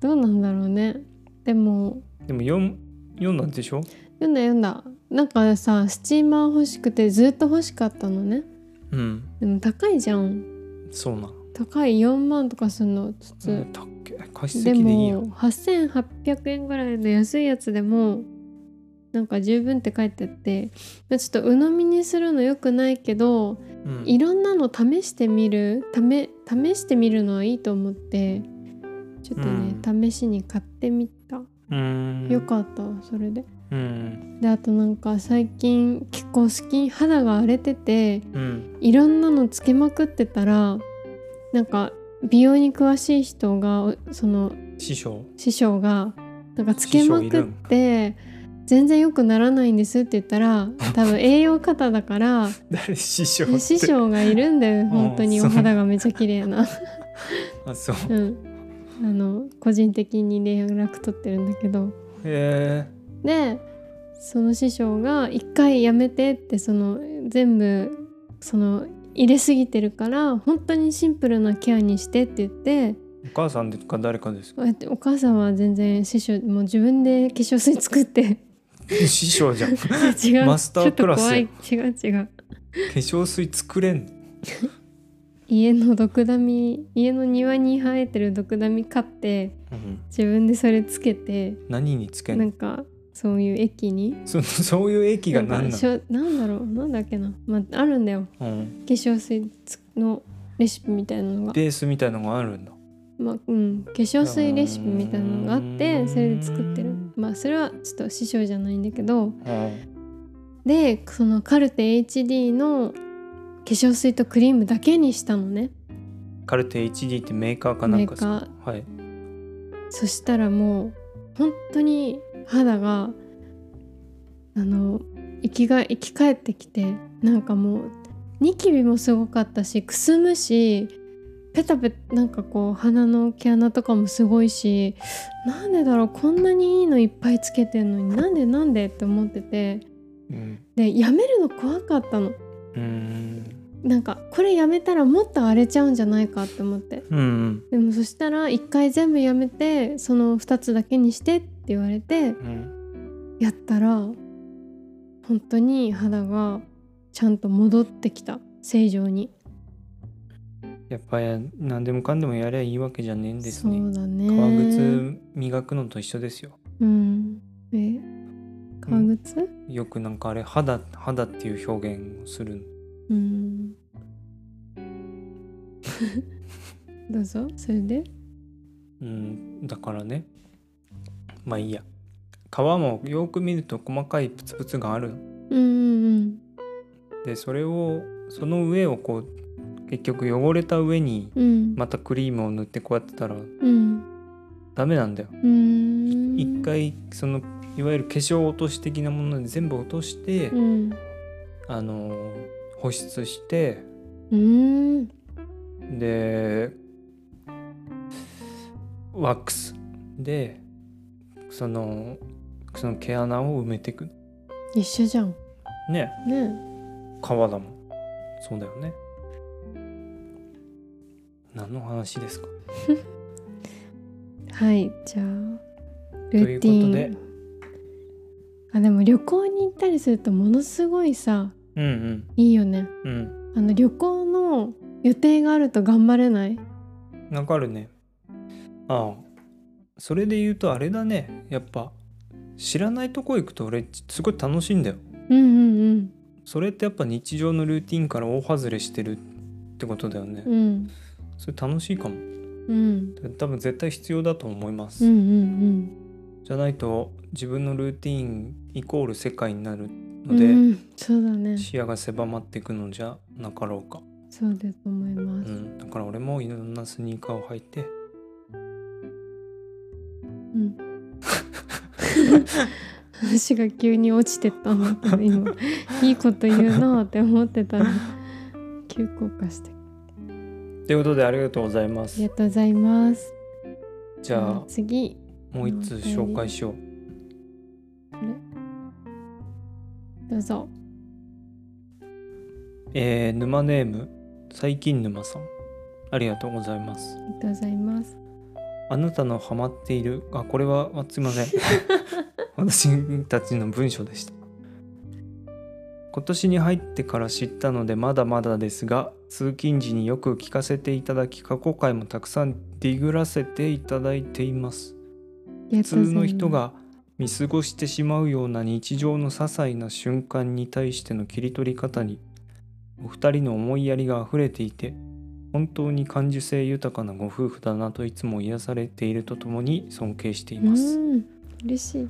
[SPEAKER 2] どうなんだろうね。でも
[SPEAKER 1] でも読ん読んだんでしょ？
[SPEAKER 2] 読んだ読んだ。なんかさスチーマー欲しくてずっと欲しかったのね。
[SPEAKER 1] うん。
[SPEAKER 2] でも高いじゃん。
[SPEAKER 1] そうなん。
[SPEAKER 2] 高い。4万とかするの普通、
[SPEAKER 1] うんたっけ貸し
[SPEAKER 2] で
[SPEAKER 1] いいよ
[SPEAKER 2] も8800円ぐらいの安いやつでもなんか十分って書いてあってちょっと鵜呑みにするのよくないけど
[SPEAKER 1] うん。
[SPEAKER 2] いろんなの試してみる？試試してみるのはいいと思ってちょっとね、試しに買ってみた
[SPEAKER 1] うん
[SPEAKER 2] よかったわそれで。
[SPEAKER 1] うん。
[SPEAKER 2] であとなんか最近結構スキン肌が荒れてて
[SPEAKER 1] うん。
[SPEAKER 2] いろんなのつけまくってたらなんか美容に詳しい人がおその
[SPEAKER 1] 師匠？
[SPEAKER 2] 師匠がなんかつけまくって全然良くならないんですって言ったら多分栄養過多だから
[SPEAKER 1] 誰？師匠
[SPEAKER 2] 師匠がいるんだよ本当にお肌がめちゃ綺麗な。
[SPEAKER 1] あそう。
[SPEAKER 2] うんあの個人的に連絡取ってるんだけど。
[SPEAKER 1] へ
[SPEAKER 2] でその師匠が一回やめてってその全部その入れすぎてるから本当にシンプルなケアにしてって言って。
[SPEAKER 1] えお母さんか誰かですか？
[SPEAKER 2] お母さんは全然師匠もう自分で化粧水作って。
[SPEAKER 1] 師匠じゃん。化
[SPEAKER 2] 違う。
[SPEAKER 1] マスタークラス
[SPEAKER 2] ちょっと怖い。違う違う。
[SPEAKER 1] 粧水作れん
[SPEAKER 2] 家のドクダミ家の庭に生えてるドクダミ買って
[SPEAKER 1] うん
[SPEAKER 2] 自分でそれつけて
[SPEAKER 1] 何につけ
[SPEAKER 2] なんかそういう液に？
[SPEAKER 1] そそういう液が何なの？
[SPEAKER 2] なんだろう？なんだっけな、まあ、あるんだよ。
[SPEAKER 1] うん、
[SPEAKER 2] 化粧水つのレシピみたいなのが、
[SPEAKER 1] ベースみたいのがあるんだ。
[SPEAKER 2] まあうん、化粧水レシピみたいなのがあってそれで作ってる。まあそれはちょっと師匠じゃないんだけど。
[SPEAKER 1] うん。
[SPEAKER 2] でそのカルテ HD の化粧水とクリームだけにしたのね。
[SPEAKER 1] カルテ HD ってメーカーかなんかですか？はい。
[SPEAKER 2] そしたらもう本当に肌があの生きが生き返ってきてなんかもうニキビもすごかったしくすむしペタペタなんかこう鼻の毛穴とかもすごいしなんでだろうこんなにいいのいっぱいつけてんのになんでなんでって思ってて。
[SPEAKER 1] うん。
[SPEAKER 2] でやめるの怖かったのなんかこれやめたらもっと荒れちゃうんじゃないかって思って。
[SPEAKER 1] うんうん。
[SPEAKER 2] でもそしたら一回全部やめてその2つだけにしてって言われて
[SPEAKER 1] うん
[SPEAKER 2] やったら本当に肌がちゃんと戻ってきた正常に。
[SPEAKER 1] やっぱり何でもかんでもやりゃいいわけじゃねえんです
[SPEAKER 2] そ
[SPEAKER 1] ね
[SPEAKER 2] うだね。
[SPEAKER 1] 革靴磨くのと一緒ですよ。
[SPEAKER 2] うん。え革靴？
[SPEAKER 1] よくなんかあれ肌肌っていう表現をする。
[SPEAKER 2] うん。どうぞ。それで？
[SPEAKER 1] うんだからね。まあいいや。皮もよく見ると細かいプツプツがある。
[SPEAKER 2] うんうん
[SPEAKER 1] でそれをその上をこう結局汚れた上に
[SPEAKER 2] うん。うん
[SPEAKER 1] またクリームを塗ってこうやってたら
[SPEAKER 2] うん。
[SPEAKER 1] ダメなんだよ。
[SPEAKER 2] うん。
[SPEAKER 1] 一回そのいわゆる化粧落とし的なもので全部落として、
[SPEAKER 2] うん。
[SPEAKER 1] あの保湿して
[SPEAKER 2] うん。
[SPEAKER 1] でワックス。でそのその毛穴を埋めていく。
[SPEAKER 2] 一緒じゃん。
[SPEAKER 1] ね。
[SPEAKER 2] ね。
[SPEAKER 1] 川だもん。そうだよね。何の話ですか？
[SPEAKER 2] はいじゃあ
[SPEAKER 1] という
[SPEAKER 2] ルーティン。
[SPEAKER 1] ことで
[SPEAKER 2] あでも旅行に行ったりするとものすごいさ
[SPEAKER 1] うん
[SPEAKER 2] いいよね。
[SPEAKER 1] うん。うん
[SPEAKER 2] あの旅行の予定があると頑張れない？
[SPEAKER 1] わかるね。ああ。それで言うとあれだね。やっぱ知らないとこ行くと俺すごい楽しいんだよ。
[SPEAKER 2] うんうん
[SPEAKER 1] それってやっぱ日常のルーティンから大外れしてるってことだよね、
[SPEAKER 2] うん。うん
[SPEAKER 1] それ楽しいかも。
[SPEAKER 2] うん。
[SPEAKER 1] 多分絶対必要だと思います、
[SPEAKER 2] うんうん
[SPEAKER 1] じゃないと自分のルーティンイコール世界になる
[SPEAKER 2] うん
[SPEAKER 1] ので、
[SPEAKER 2] うんそうだね。
[SPEAKER 1] 視野が狭まっていくのじゃなかろうか、
[SPEAKER 2] そうだと思います、
[SPEAKER 1] うん、だから俺もいろんなスニーカーを履いて。
[SPEAKER 2] うん。話が急に落ちてったなって今いいこと言うなって思ってたら急降下して
[SPEAKER 1] ということでありがとうございま
[SPEAKER 2] あ
[SPEAKER 1] す
[SPEAKER 2] りがとうございます。
[SPEAKER 1] じゃあ
[SPEAKER 2] 次
[SPEAKER 1] もう一通紹介しよう。
[SPEAKER 2] どうぞ。
[SPEAKER 1] えー、沼ネーム最近沼さん。ありがとうございます。
[SPEAKER 2] ありがとうございます。
[SPEAKER 1] あなたのハマっている？あこれはあすいません。私たちの文章でした。今年に入ってから知ったのでまだまだですが通勤時によく聞かせていただき過去回もたくさんディグらせていただいています
[SPEAKER 2] 普
[SPEAKER 1] 普通の人が見過ごしてしまうような日常の些細な瞬間に対しての切り取り方にお二人の思いやりがあふれていて本当に感受性豊かなご夫婦だなといつも癒されているとともに尊敬しています。
[SPEAKER 2] うん嬉しい。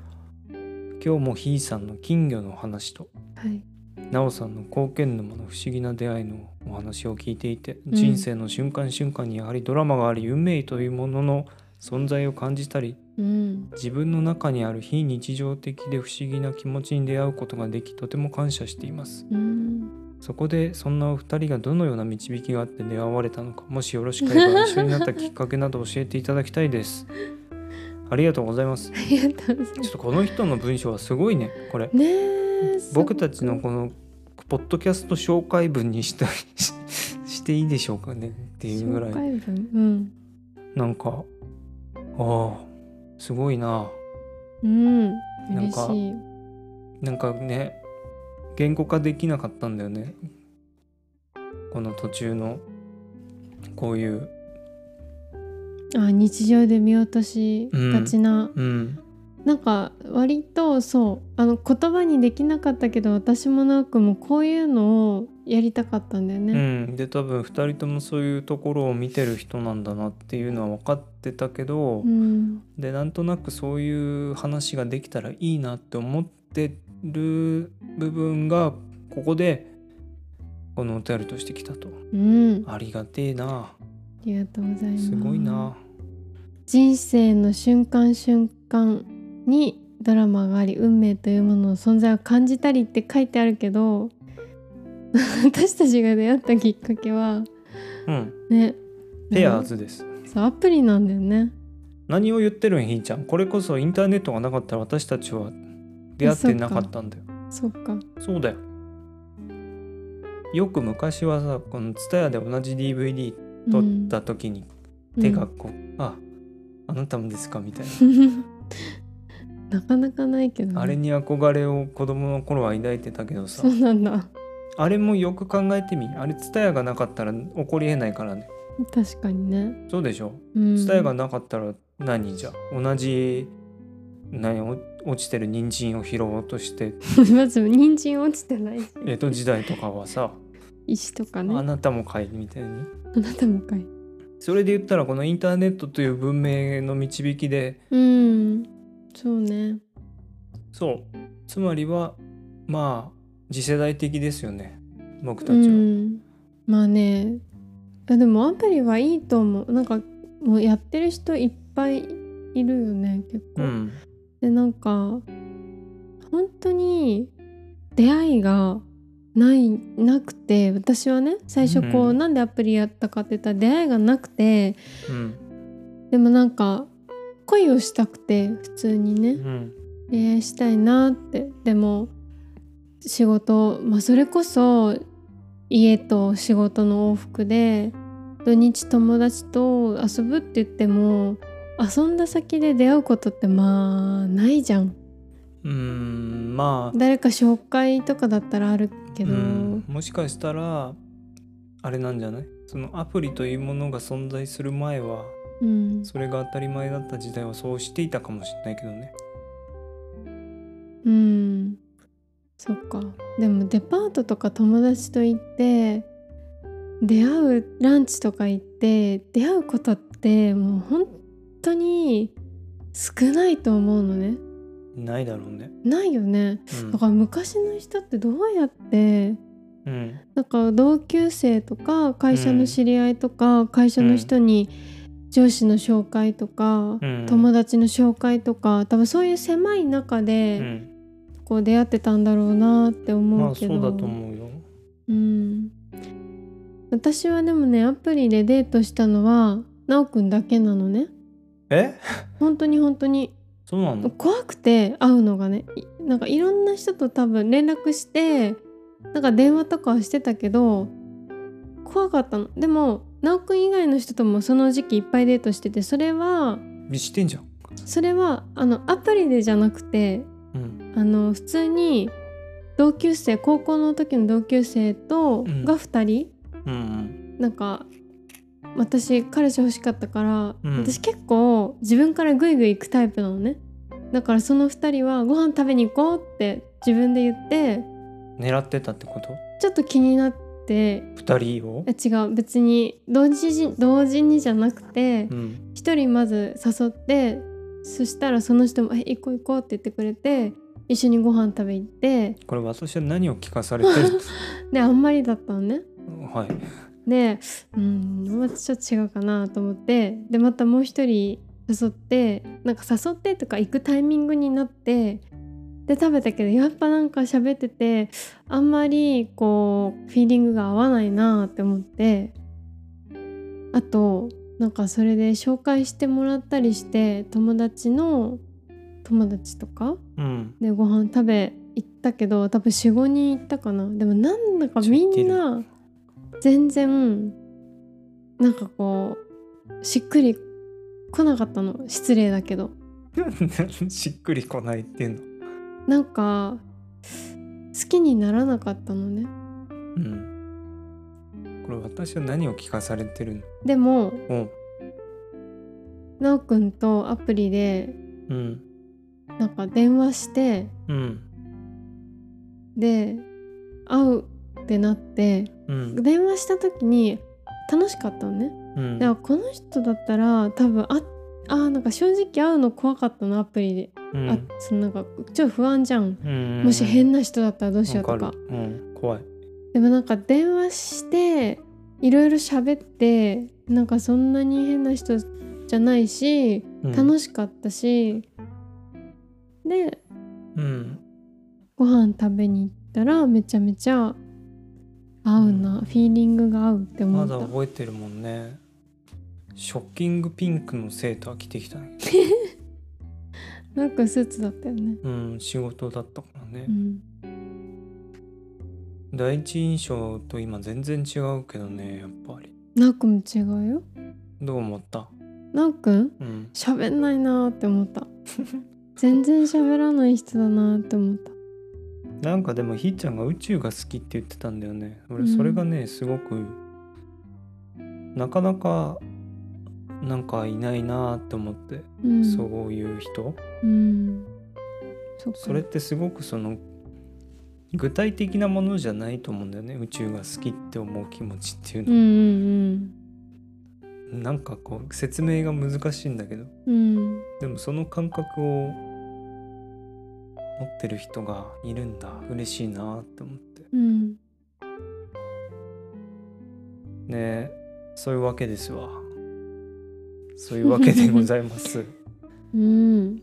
[SPEAKER 1] 今日もひーさんの金魚の話と
[SPEAKER 2] はい。
[SPEAKER 1] なおさんの貢献沼の不思議な出会いのお話を聞いていて、
[SPEAKER 2] うん。
[SPEAKER 1] 人生の瞬間瞬間にやはりドラマがあり運命というものの存在を感じたり
[SPEAKER 2] うん。
[SPEAKER 1] 自分の中にある非日常的で不思議な気持ちに出会うことができとても感謝しています。
[SPEAKER 2] うん。
[SPEAKER 1] そこでそんなお二人がどのような導きがあって出会われたのかもしよろしければ一緒になったきっかけなど教えていただきたいです。ありがとうございます。
[SPEAKER 2] ありがとうございま
[SPEAKER 1] ちょっとこの人の文章はすごいねこれ。
[SPEAKER 2] すねえ
[SPEAKER 1] 僕たちのこのポッドキャスト紹介文にしたし していいでしょうかねっていうぐらい。
[SPEAKER 2] 紹介文？うん。
[SPEAKER 1] なんかああすごいな。
[SPEAKER 2] うん
[SPEAKER 1] なんか
[SPEAKER 2] 嬉しい。
[SPEAKER 1] なんかね言語化できなかったんだよね。この途中のこういう。
[SPEAKER 2] あ日常で見落としがちな、
[SPEAKER 1] うん
[SPEAKER 2] なんか割とそうあの言葉にできなかったけど私もなくもこういうのをやりたかったんだよ
[SPEAKER 1] う
[SPEAKER 2] ね。
[SPEAKER 1] ん、で多分2人ともそういうところを見てる人なんだなっていうのは分かってたけど、
[SPEAKER 2] うん。
[SPEAKER 1] でなんとなくそういう話ができたらいいなって思ってる部分がここでこのお便りとしてきたと。
[SPEAKER 2] うん、
[SPEAKER 1] ありがてえな。
[SPEAKER 2] ありがとうございます。
[SPEAKER 1] すごいな。
[SPEAKER 2] 人生の瞬間瞬間にドラマがあり運命というものの存在を感じたりって書いてあるけど 私たちが出会ったきっかけは
[SPEAKER 1] うん。
[SPEAKER 2] ね。
[SPEAKER 1] ペアーズです。
[SPEAKER 2] そうアプリなんだよね。
[SPEAKER 1] 何を言ってるんひーちゃん。これこそインターネットがなかったら私たちは出会ってなかったんだよ。
[SPEAKER 2] そっか。
[SPEAKER 1] そうだよ。よく昔はさこの TSUTAYA で同じ DVD 撮った時に手がこう、ああなたもですかみたい
[SPEAKER 2] うん なかなかないけど、ね、
[SPEAKER 1] なあれに憧れを子供の頃は抱いてたけどさ。
[SPEAKER 2] そうなんだ
[SPEAKER 1] あれもよく考えてみ？あれ TSUTAYA がなかったら起こりえないからね。
[SPEAKER 2] 確かにね。
[SPEAKER 1] そうでしょ？
[SPEAKER 2] うん。
[SPEAKER 1] TSUTAYA がなかったら何じゃ？同じ何お落ちてる人参を拾おうとして。
[SPEAKER 2] まず人参落ちてないし。
[SPEAKER 1] 江戸時代とかはさ。
[SPEAKER 2] 石とかね。
[SPEAKER 1] あなたもかいみたいに。
[SPEAKER 2] あなたもかい
[SPEAKER 1] それで言ったらこのインターネットという文明の導きで。
[SPEAKER 2] うん。そうね。
[SPEAKER 1] そう。つまりはまあ次世代的ですよね。僕た
[SPEAKER 2] う
[SPEAKER 1] ちは、
[SPEAKER 2] ん。まあね。あでもアプリはいいと思う。なんかもうやってる人いっぱいいるよね結構、
[SPEAKER 1] うん。
[SPEAKER 2] でなんか本当に出会いがないなくて私はね最初こう、
[SPEAKER 1] うん。
[SPEAKER 2] なんでアプリやったかって言ったら出会いがなくて
[SPEAKER 1] うん。
[SPEAKER 2] でもなんか恋をしたくて普通にね。
[SPEAKER 1] うん。
[SPEAKER 2] 恋愛したいなって。でも仕事まあそれこそ家と仕事の往復で土日友達と遊ぶって言っても遊んだ先で出会うことってまあないじゃん。
[SPEAKER 1] うーんまあ。
[SPEAKER 2] 誰か紹介とかだったらあるけど、
[SPEAKER 1] うんもしかしたらあれなんじゃない？そのアプリというものが存在する前は
[SPEAKER 2] うん。
[SPEAKER 1] それが当たり前だった時代はそうしていたかもしれないけどね。
[SPEAKER 2] うんそっか。でもデパートとか友達と行って出会うランチとか行って出会うことってもう本当に少ないと思うのね。
[SPEAKER 1] ないだろうね。
[SPEAKER 2] ないよね。
[SPEAKER 1] うん。
[SPEAKER 2] だから昔の人ってどうやって
[SPEAKER 1] うん。
[SPEAKER 2] なんか同級生とか会社の知り合いとか、会社の人に上司の紹介とか、
[SPEAKER 1] うん。
[SPEAKER 2] 友達の紹介とか多分そういう狭い中
[SPEAKER 1] う
[SPEAKER 2] で、
[SPEAKER 1] ん
[SPEAKER 2] こう出会ってたんだろうなって
[SPEAKER 1] ま
[SPEAKER 2] 思うけど、
[SPEAKER 1] あそうだと思うよ。
[SPEAKER 2] うん、私はでもねアプリでデートしたのはなおくんだけなのね。
[SPEAKER 1] え？
[SPEAKER 2] 本当に本当に。
[SPEAKER 1] そうなの？
[SPEAKER 2] 怖くて会うのがね。いなんかいろんな人と多分連絡してなんか電話とかはしてたけど怖かったの。でもなおくん以外の人ともその時期いっぱいデートしててそれは
[SPEAKER 1] してんじゃん。
[SPEAKER 2] それはあのアプリでじゃなくて
[SPEAKER 1] うん
[SPEAKER 2] あの普通に同級生高校の時の同級生と
[SPEAKER 1] うん。
[SPEAKER 2] が2人、
[SPEAKER 1] うん
[SPEAKER 2] なんか私彼氏欲しかったから、
[SPEAKER 1] うん。
[SPEAKER 2] 私結構自分からグイグイ行くタイプなのね。だからその2人はご飯食べに行こうって自分で言って
[SPEAKER 1] 狙ってたってこと？
[SPEAKER 2] ちょっと気になって
[SPEAKER 1] 二人を？
[SPEAKER 2] あ違う。別に同時に同時にじゃなくて
[SPEAKER 1] うん。
[SPEAKER 2] 1人まず誘ってそしたらその人も「え行こう行こう」って言ってくれて一緒にご飯食べ行って。
[SPEAKER 1] これ私は何を聞かされてる
[SPEAKER 2] で あんまりだったのね。
[SPEAKER 1] はい。
[SPEAKER 2] でうんまたちょっと違うかなと思って。でまたもう一人誘ってなんか誘ってとか行くタイミングになってで食べたけどやっぱなんか喋っててあんまりこうフィーリングが合わないなって思って。あとなんかそれで紹介してもらったりして友達の友達とか
[SPEAKER 1] うん。
[SPEAKER 2] でご飯食べ行ったけど多分45人行ったかな。でもなんだかみんな全然なんかこうしっくり来なかったの。失礼だけど。
[SPEAKER 1] しっくりこないっていうの。
[SPEAKER 2] なんか好きにならなかったのね。
[SPEAKER 1] うん。これ私は何を聞かされてるの？
[SPEAKER 2] でも
[SPEAKER 1] お
[SPEAKER 2] なおくんとアプリで
[SPEAKER 1] うん
[SPEAKER 2] なんか電話して
[SPEAKER 1] うん。
[SPEAKER 2] で会うってなって
[SPEAKER 1] うん。
[SPEAKER 2] 電話した時に楽しかったのね。
[SPEAKER 1] うん。
[SPEAKER 2] だからこの人だったら多分ああーなんか正直会うの怖かったのアプリで、
[SPEAKER 1] うん。
[SPEAKER 2] あそのなんか超不安じゃん、
[SPEAKER 1] うん。
[SPEAKER 2] もし変な人だったらどうしようとか。
[SPEAKER 1] うん。怖い。
[SPEAKER 2] でもなんか電話していろいろ喋ってなんかそんなに変な人じゃないし
[SPEAKER 1] うん。
[SPEAKER 2] 楽しかったし、で
[SPEAKER 1] うん。
[SPEAKER 2] ご飯食べに行ったらめちゃめちゃ合うな、フィーリングが合うって思
[SPEAKER 1] まだ
[SPEAKER 2] った
[SPEAKER 1] 覚えてるもんね。ショッキングピンクのセーター着てきたね。
[SPEAKER 2] なんかスーツだったよね。
[SPEAKER 1] うん仕事だったからね。
[SPEAKER 2] う、ん。
[SPEAKER 1] 第一印象と今全然違うけどねやっぱり。
[SPEAKER 2] なおくんも違うよ。
[SPEAKER 1] どう思った？
[SPEAKER 2] なおく？ん
[SPEAKER 1] うん。
[SPEAKER 2] 喋んないなーって思った 全然喋らない人だなーって思った。
[SPEAKER 1] なんかでもひーちゃんが宇宙が好きって言ってたんだよね。
[SPEAKER 2] うん。
[SPEAKER 1] 俺それがねすごくなかなかなんかいないなって思って、
[SPEAKER 2] うん。
[SPEAKER 1] そういう人。
[SPEAKER 2] うん。そ
[SPEAKER 1] それってすごくその具体的なものじゃないと思うんだよね。宇宙が好きって思う気持ちっていう
[SPEAKER 2] うんう
[SPEAKER 1] の、
[SPEAKER 2] ん
[SPEAKER 1] なんかこう説明が難しいんだけど。
[SPEAKER 2] うん。うん
[SPEAKER 1] でもその感覚を持ってる人がいるんだ。嬉しいなって思って。
[SPEAKER 2] うん。
[SPEAKER 1] ねそういうわけですわ。そういうわけでございます。
[SPEAKER 2] うん。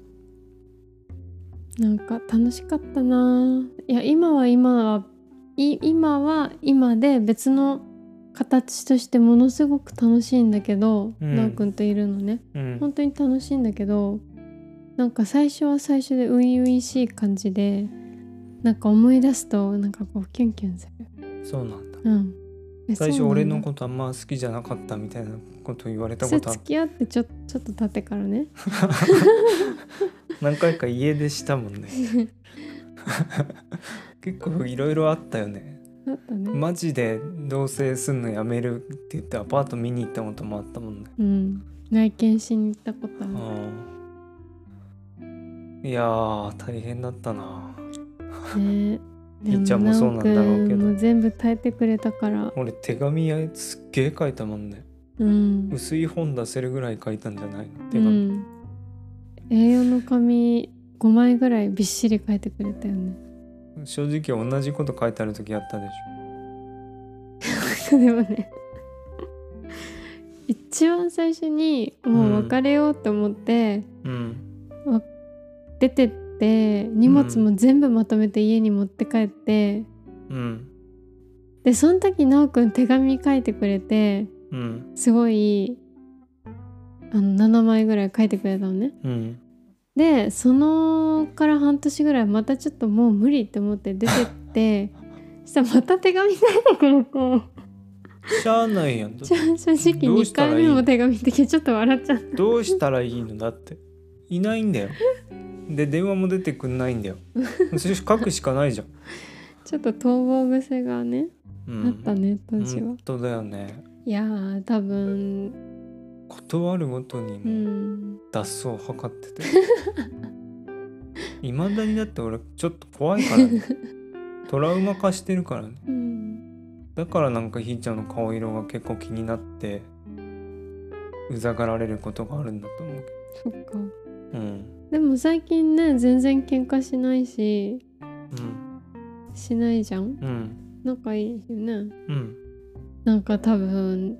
[SPEAKER 2] なんか楽しかったな。いや今は今はい今は今で別の形としてものすごく楽しいんだけど、
[SPEAKER 1] うん。
[SPEAKER 2] なおくんといるのね。
[SPEAKER 1] うん。
[SPEAKER 2] 本当に楽しいんだけどなんか最初は最初で初々しい感じでなんか思い出すとなんかこうキュンキュンする。
[SPEAKER 1] そうなんだ。
[SPEAKER 2] うん。え
[SPEAKER 1] 最初俺のことあんま好きじゃなかったみたいなこと言われたことある。
[SPEAKER 2] 付き合ってちょちょっと経ってからね。
[SPEAKER 1] 何回か家出したもんね。結構いろいろあったよね
[SPEAKER 2] ね。
[SPEAKER 1] マジで同棲すんのやめるって言ってアパート見に行ったこともあったもんね。
[SPEAKER 2] うん。内見しに行ったことある。
[SPEAKER 1] うん。いやー大変だったな。
[SPEAKER 2] ね。
[SPEAKER 1] ひーちゃんもそうなんだろうけど。
[SPEAKER 2] 全部耐えてくれたから。
[SPEAKER 1] 俺手紙やすっげえ書いたもんね。
[SPEAKER 2] うん、
[SPEAKER 1] 薄い本出せるぐらい書いたんじゃない？の手
[SPEAKER 2] う
[SPEAKER 1] 紙、
[SPEAKER 2] ん、A4 の紙5枚ぐらいびっしり書いてくれたよね
[SPEAKER 1] 正直同じこと書いてある時あったでし
[SPEAKER 2] でもね一番最初にもう別れようと思って、
[SPEAKER 1] ょうん。
[SPEAKER 2] 出てって荷物も全部まとめて家に持って帰って、
[SPEAKER 1] うん。
[SPEAKER 2] でその時なおくん手紙書いてくれて
[SPEAKER 1] うん。
[SPEAKER 2] すごいあの7枚ぐらい書いてくれたのね。
[SPEAKER 1] うん
[SPEAKER 2] でそのから半年ぐらいまたちょっともう無理って思って出てって そしたらまた手紙書いてくれて
[SPEAKER 1] しゃあないやん
[SPEAKER 2] 正 正直2
[SPEAKER 1] どうしたらいい
[SPEAKER 2] 回目も手紙ってちょっと笑っちゃった。
[SPEAKER 1] どうしたらいいの？だって。いないんだよ。で電話も出てくんないんだよ。それ書くしかないじゃん、
[SPEAKER 2] ちょっと逃亡癖がね、
[SPEAKER 1] うん、
[SPEAKER 2] あったね当時は、
[SPEAKER 1] 本当だよね。
[SPEAKER 2] いやー多分
[SPEAKER 1] 断るごとに
[SPEAKER 2] う
[SPEAKER 1] も
[SPEAKER 2] ん。
[SPEAKER 1] 脱走を図ってて。いまだにだって俺ちょっと怖いからね。トラウマ化してるからね。
[SPEAKER 2] うん。
[SPEAKER 1] だからなんかひーちゃんの顔色が結構気になってうざがられることがあるんだと思う
[SPEAKER 2] そっか。
[SPEAKER 1] うん。
[SPEAKER 2] でも最近ね全然喧嘩しないし
[SPEAKER 1] うん。
[SPEAKER 2] しないじゃん。
[SPEAKER 1] うん。
[SPEAKER 2] 仲いいよね。
[SPEAKER 1] うん。
[SPEAKER 2] なんか多分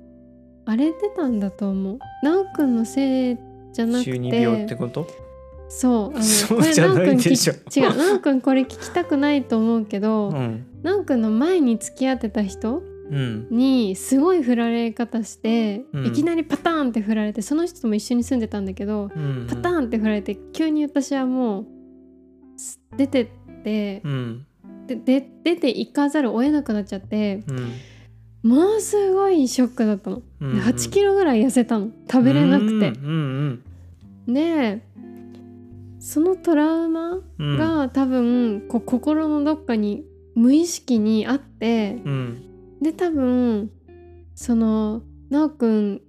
[SPEAKER 2] あれ出たんだと思う。なおくんのせいじゃなくて。
[SPEAKER 1] 中二病ってこと？
[SPEAKER 2] そうあの
[SPEAKER 1] そうじゃないでしょ。
[SPEAKER 2] 違うなおくんこれ聞きたくないと思うけど、
[SPEAKER 1] うん。
[SPEAKER 2] くんの前に付き合ってた人
[SPEAKER 1] うん。
[SPEAKER 2] にすごい振られ方して、
[SPEAKER 1] うん。
[SPEAKER 2] いきなりパターンって振られてその人とも一緒に住んでたんだけど、
[SPEAKER 1] うん。
[SPEAKER 2] パターンって振られて急に私はもうす出てって
[SPEAKER 1] う、ん。
[SPEAKER 2] でで出て行かざるを得なくなっちゃって
[SPEAKER 1] うん
[SPEAKER 2] ものすごいショックだったの。
[SPEAKER 1] うん
[SPEAKER 2] で8キロぐらい痩せたの食べれなくて。
[SPEAKER 1] うんうん
[SPEAKER 2] でそのトラウマ
[SPEAKER 1] うん
[SPEAKER 2] が多分こう心のどっかに無意識にあって
[SPEAKER 1] うん
[SPEAKER 2] で多分そのなおくん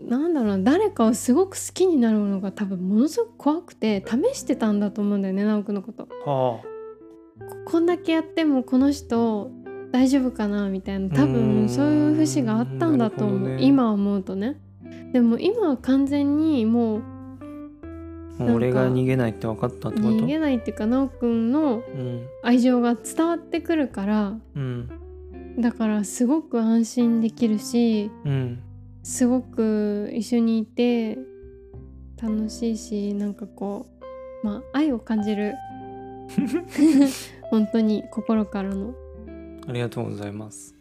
[SPEAKER 2] なんだろうな誰かをすごく好きになるのが多分ものすごく怖くて試してたんだと思うんだよねなおくんのこと。
[SPEAKER 1] は
[SPEAKER 2] ここんだけやってもこの人大丈夫かな？みたいな。多分そういう節があったんだと思う、
[SPEAKER 1] ね。
[SPEAKER 2] 今思うとね。でも今は完全にもう
[SPEAKER 1] 俺が逃げないって分かったってこと？
[SPEAKER 2] 逃げないっていうかなおくんの
[SPEAKER 1] うん。
[SPEAKER 2] 愛情が伝わってくるから
[SPEAKER 1] うん。
[SPEAKER 2] だからすごく安心できるし
[SPEAKER 1] うん。
[SPEAKER 2] すごく一緒にいて楽しいしなんかこうまあ愛を感じる。本当に心からの
[SPEAKER 1] ありがとうございます。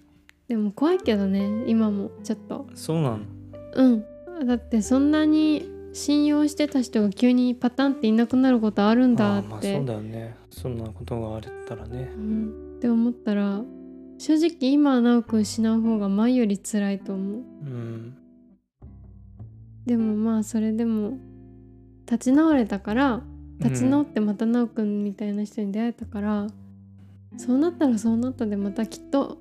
[SPEAKER 2] でも怖いけどね今もちょっと。
[SPEAKER 1] そうなの
[SPEAKER 2] うん。だってそんなに信用してた人が急にパタンっていなくなることあるんだ
[SPEAKER 1] あ
[SPEAKER 2] って、
[SPEAKER 1] ーまあそうだよね。そんなことがあったらね。
[SPEAKER 2] うん、って思ったら正直今は直くん失う方が前より辛いと思う。
[SPEAKER 1] うん。
[SPEAKER 2] でもまあそれでも立ち直れたから立ち直ってまた直くんみたいな人に出会えたから、そうなったらそうなったでまたきっと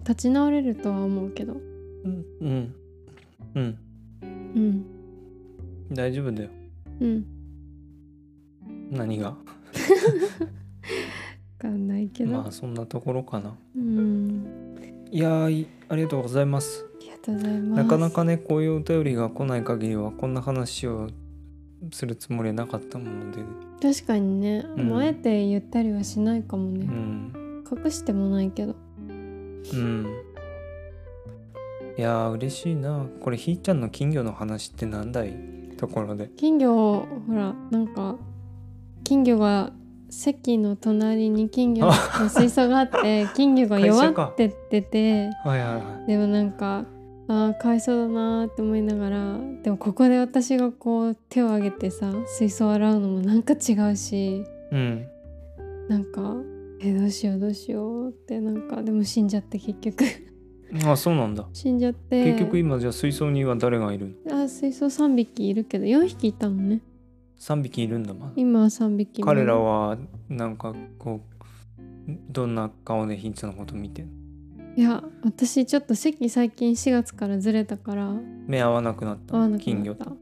[SPEAKER 2] 立ち直れるとは思うけど。
[SPEAKER 1] うん。うん。うん。
[SPEAKER 2] うん。
[SPEAKER 1] 大丈夫だよ。
[SPEAKER 2] うん。
[SPEAKER 1] 何が？
[SPEAKER 2] わかんないけど、
[SPEAKER 1] まあそんなところかな。
[SPEAKER 2] うん。
[SPEAKER 1] いやーいありがとうございます。
[SPEAKER 2] ありがとうございます。
[SPEAKER 1] なかなかねこういうお便りが来ない限りはこんな話をするつもりはなかったもので。
[SPEAKER 2] 確かにね、
[SPEAKER 1] うん。
[SPEAKER 2] あえて言ったりはしないかも
[SPEAKER 1] う
[SPEAKER 2] ね、
[SPEAKER 1] ん。
[SPEAKER 2] 隠してもないけど。
[SPEAKER 1] うん。いやー嬉しいな。これひーちゃんの金魚の話ってなんだい？ところで。
[SPEAKER 2] 金魚ほらなんか金魚が席の隣に金魚の 水槽があって金魚が弱ってってて。
[SPEAKER 1] はいはいはい。
[SPEAKER 2] でもなんかあーかわいそうだなーって思いながらでもここで私がこう手を挙げてさ水槽洗うのもなんか違うし
[SPEAKER 1] うん。
[SPEAKER 2] なんかえどうしようどうしようってなんかでも死んじゃって結局。
[SPEAKER 1] あそうなんだ。
[SPEAKER 2] 死んじゃって。
[SPEAKER 1] 結局今じゃあ水槽には誰がいるの？
[SPEAKER 2] あ水槽3匹いるけど4匹いたのね。
[SPEAKER 1] 3匹いるんだまだ。
[SPEAKER 2] 今は3匹目
[SPEAKER 1] 彼らはなんかこうどんな顔でヒンツのこと見てんの？
[SPEAKER 2] いや私ちょっと席最近4月からずれたから
[SPEAKER 1] 目合わなくなった。
[SPEAKER 2] 合わなく
[SPEAKER 1] 金魚と
[SPEAKER 2] なっ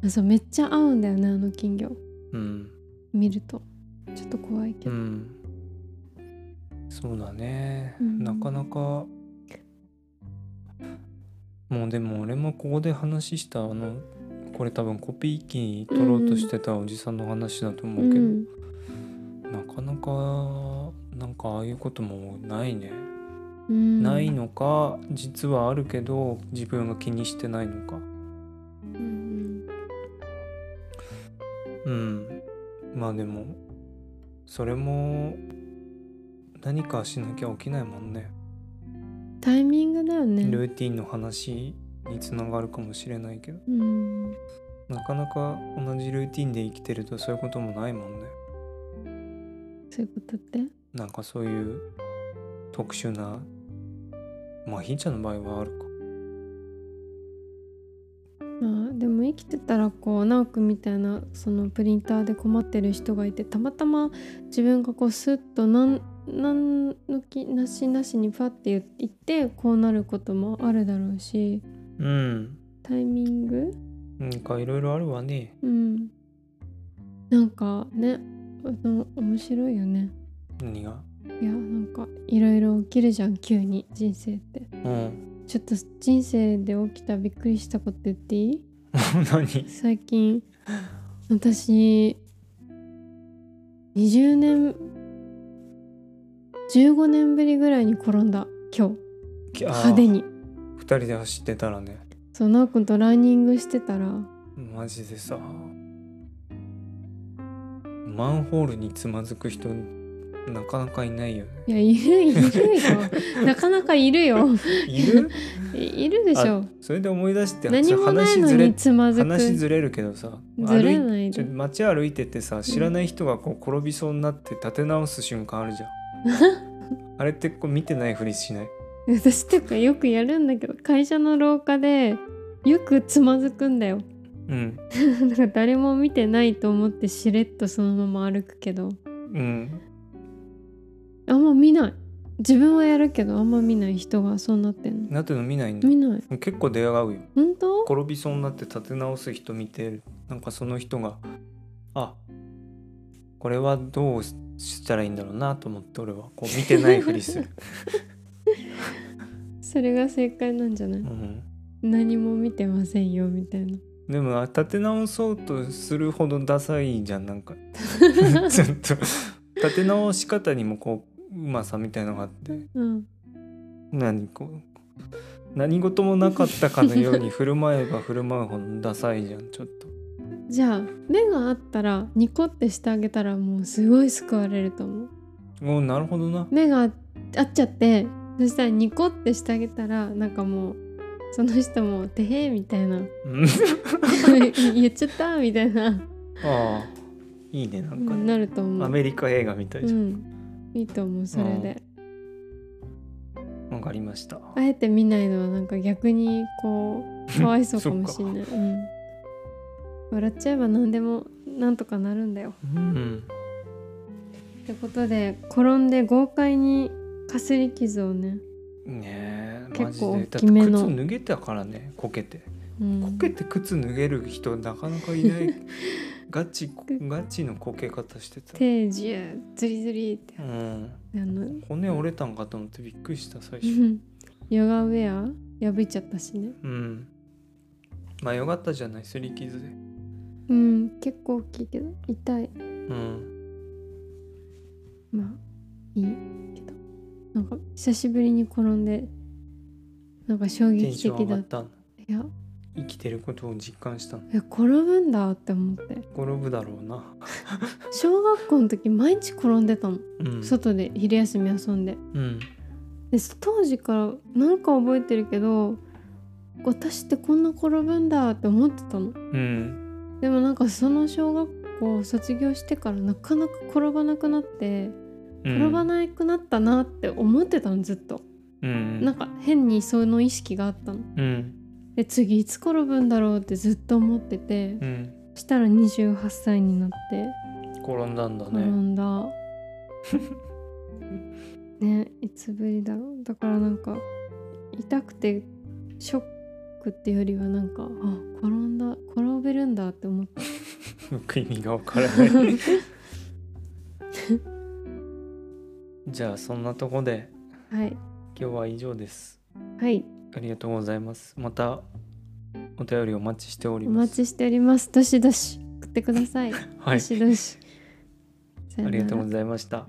[SPEAKER 2] た。あそうめっちゃ合うんだよねあの金魚。
[SPEAKER 1] うん。
[SPEAKER 2] 見ると。ちょっと怖いけど、
[SPEAKER 1] うん。そうだね、
[SPEAKER 2] うん。
[SPEAKER 1] なかなか。もうでも俺もここで話したあのこれ多分コピー機に取ろうとしてたおじさんの話だと思うけど、
[SPEAKER 2] うん。
[SPEAKER 1] なかなかなんかああいうこともないね、
[SPEAKER 2] うん
[SPEAKER 1] ないのか実はあるけど自分が気にしてないのか。
[SPEAKER 2] うん。
[SPEAKER 1] うん。まあでもそれも何かしなきゃ起きないもんね。
[SPEAKER 2] タイミングだよね。
[SPEAKER 1] ルーティンの話につながるかもしれないけど。
[SPEAKER 2] うん。
[SPEAKER 1] なかなか同じルーティンで生きてるとそういうこともないもんね。
[SPEAKER 2] そういうことって？
[SPEAKER 1] なんかそういう特殊なまあひーちゃんの場合はあるか。
[SPEAKER 2] まあでも生きてたらこう直くんみたいなそのプリンターで困ってる人がいてたまたま自分がこうスッとなんなんのきなしなしにファって言ってこうなることもあるだろうし。
[SPEAKER 1] うん。
[SPEAKER 2] タイミング？
[SPEAKER 1] なんかいろいろあるわね。
[SPEAKER 2] うん。なんかね面白いよね。
[SPEAKER 1] 何が？
[SPEAKER 2] いやなんかいろいろ起きるじゃん急に人生って。
[SPEAKER 1] うん。
[SPEAKER 2] ちょっと人生で起きたびっくりしたこと言っていい？
[SPEAKER 1] 何？
[SPEAKER 2] 最近私20年15年ぶりぐらいに転んだ今日。派手に。
[SPEAKER 1] 2人で走ってたらね。
[SPEAKER 2] そうなおくんとランニングしてたら。
[SPEAKER 1] マジでさ。マンホールにつまずく人なかなかいないよね。
[SPEAKER 2] いやいるいるよ。なかなかいるよ。
[SPEAKER 1] いる？
[SPEAKER 2] いいるでしょ。
[SPEAKER 1] それで思い出して
[SPEAKER 2] 何もないのにつまずく。
[SPEAKER 1] 話ずれるけどさ
[SPEAKER 2] ずれないで。
[SPEAKER 1] 街歩いててさ知らない人がこう転びそうになって立て直す瞬間あるじゃん。あれってこう見てないふりしない？
[SPEAKER 2] 私っていうかよくやるんだけど会社の廊下でよくつまずくんだよ。
[SPEAKER 1] うん。
[SPEAKER 2] なんか誰も見てないと思ってしれっとそのまま歩くけど。
[SPEAKER 1] うん
[SPEAKER 2] あんま見ない。自分はやるけどあんま見ない人がそうなってんの。
[SPEAKER 1] なっての見ないんだ。
[SPEAKER 2] 見ない。
[SPEAKER 1] 結構出会うよ。
[SPEAKER 2] 本当？
[SPEAKER 1] 転びそうになって立て直す人見てなんかその人があこれはどうしたらいいんだろうなと思って俺はこう見てないふりする、
[SPEAKER 2] それが正解なんじゃない？
[SPEAKER 1] うん、
[SPEAKER 2] 何も見てませんよみたいな。
[SPEAKER 1] でもあ立て直そうとするほどダサいじゃんなんか。ちょっと。立て直し方にもこううまさみたいのがあって。
[SPEAKER 2] うん。
[SPEAKER 1] 何こう何事もなかったかのように振る舞えば振る舞うほどダサいじゃんちょっと。
[SPEAKER 2] じゃあ目があったらニコってしてあげたらもうすごい救われると思う。
[SPEAKER 1] おなるほどな。
[SPEAKER 2] 目が合っちゃってそしたらニコってしてあげたらなんかもうその人も「てへ」みたいな。
[SPEAKER 1] うん。
[SPEAKER 2] 言っちゃったみたいな。
[SPEAKER 1] ああいいねなんかね。
[SPEAKER 2] なると思う。
[SPEAKER 1] アメリカ映画みたいうじゃん。
[SPEAKER 2] んいいと思うそれで。
[SPEAKER 1] わかりました。
[SPEAKER 2] あえて見ないのはなんか逆にこうかわいそうかもしれない、うん、笑っちゃえば何でもなんとかなるんだよ。
[SPEAKER 1] うん
[SPEAKER 2] ってことで転んで豪快にかすり傷をね、
[SPEAKER 1] ねえ
[SPEAKER 2] 結構大きめの。
[SPEAKER 1] 靴脱げたからねこけて。
[SPEAKER 2] うん。
[SPEAKER 1] こけて靴脱げる人なかなかいない ガチガチのこけ方してた。
[SPEAKER 2] 手ジューズリズリって。
[SPEAKER 1] うん。
[SPEAKER 2] あの
[SPEAKER 1] 骨折れたんかと思ってびっくりした最初。
[SPEAKER 2] ヨガウェア破いちゃったしね。
[SPEAKER 1] うん。まあよかったじゃないすり傷で。
[SPEAKER 2] うん結構大きいけど痛い。
[SPEAKER 1] うん。
[SPEAKER 2] まあいいけど。なんか久しぶりに転んでなんか衝撃的だっ
[SPEAKER 1] た。
[SPEAKER 2] いや
[SPEAKER 1] 生きてることを実感したの？
[SPEAKER 2] え転ぶんだって思って。
[SPEAKER 1] 転ぶだろうな。
[SPEAKER 2] 小学校の時毎日転んでたの、
[SPEAKER 1] うん。
[SPEAKER 2] 外で昼休み遊んで。
[SPEAKER 1] うん。
[SPEAKER 2] で当時からなんか覚えてるけど私ってこんな転ぶんだって思ってたの。
[SPEAKER 1] うん。
[SPEAKER 2] でもなんかその小学校を卒業してからなかなか転ばなくなって
[SPEAKER 1] うん。
[SPEAKER 2] 転ばなくなったなって思ってたのずっと、
[SPEAKER 1] うん。
[SPEAKER 2] なんか変にその意識があったの。
[SPEAKER 1] うん
[SPEAKER 2] で次いつ転ぶんだろうってずっと思ってて。
[SPEAKER 1] うん。
[SPEAKER 2] そしたら28歳になって。
[SPEAKER 1] 転んだんだ
[SPEAKER 2] 転
[SPEAKER 1] ね
[SPEAKER 2] んだ。ねいつぶりだろう。だからなんか痛くてショックってよりはなんかあ転んだ転べるんだって思った。
[SPEAKER 1] 僕意味がわからない。じゃあそんなとこで
[SPEAKER 2] はい。
[SPEAKER 1] 今日は以上です。
[SPEAKER 2] はい
[SPEAKER 1] ありがとうございます。またお便りお待ちしており
[SPEAKER 2] お
[SPEAKER 1] ます。
[SPEAKER 2] 待ちしております。どしどし送ってください、
[SPEAKER 1] はい。
[SPEAKER 2] どしどし。
[SPEAKER 1] ありがとうございました。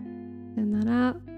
[SPEAKER 2] さよなら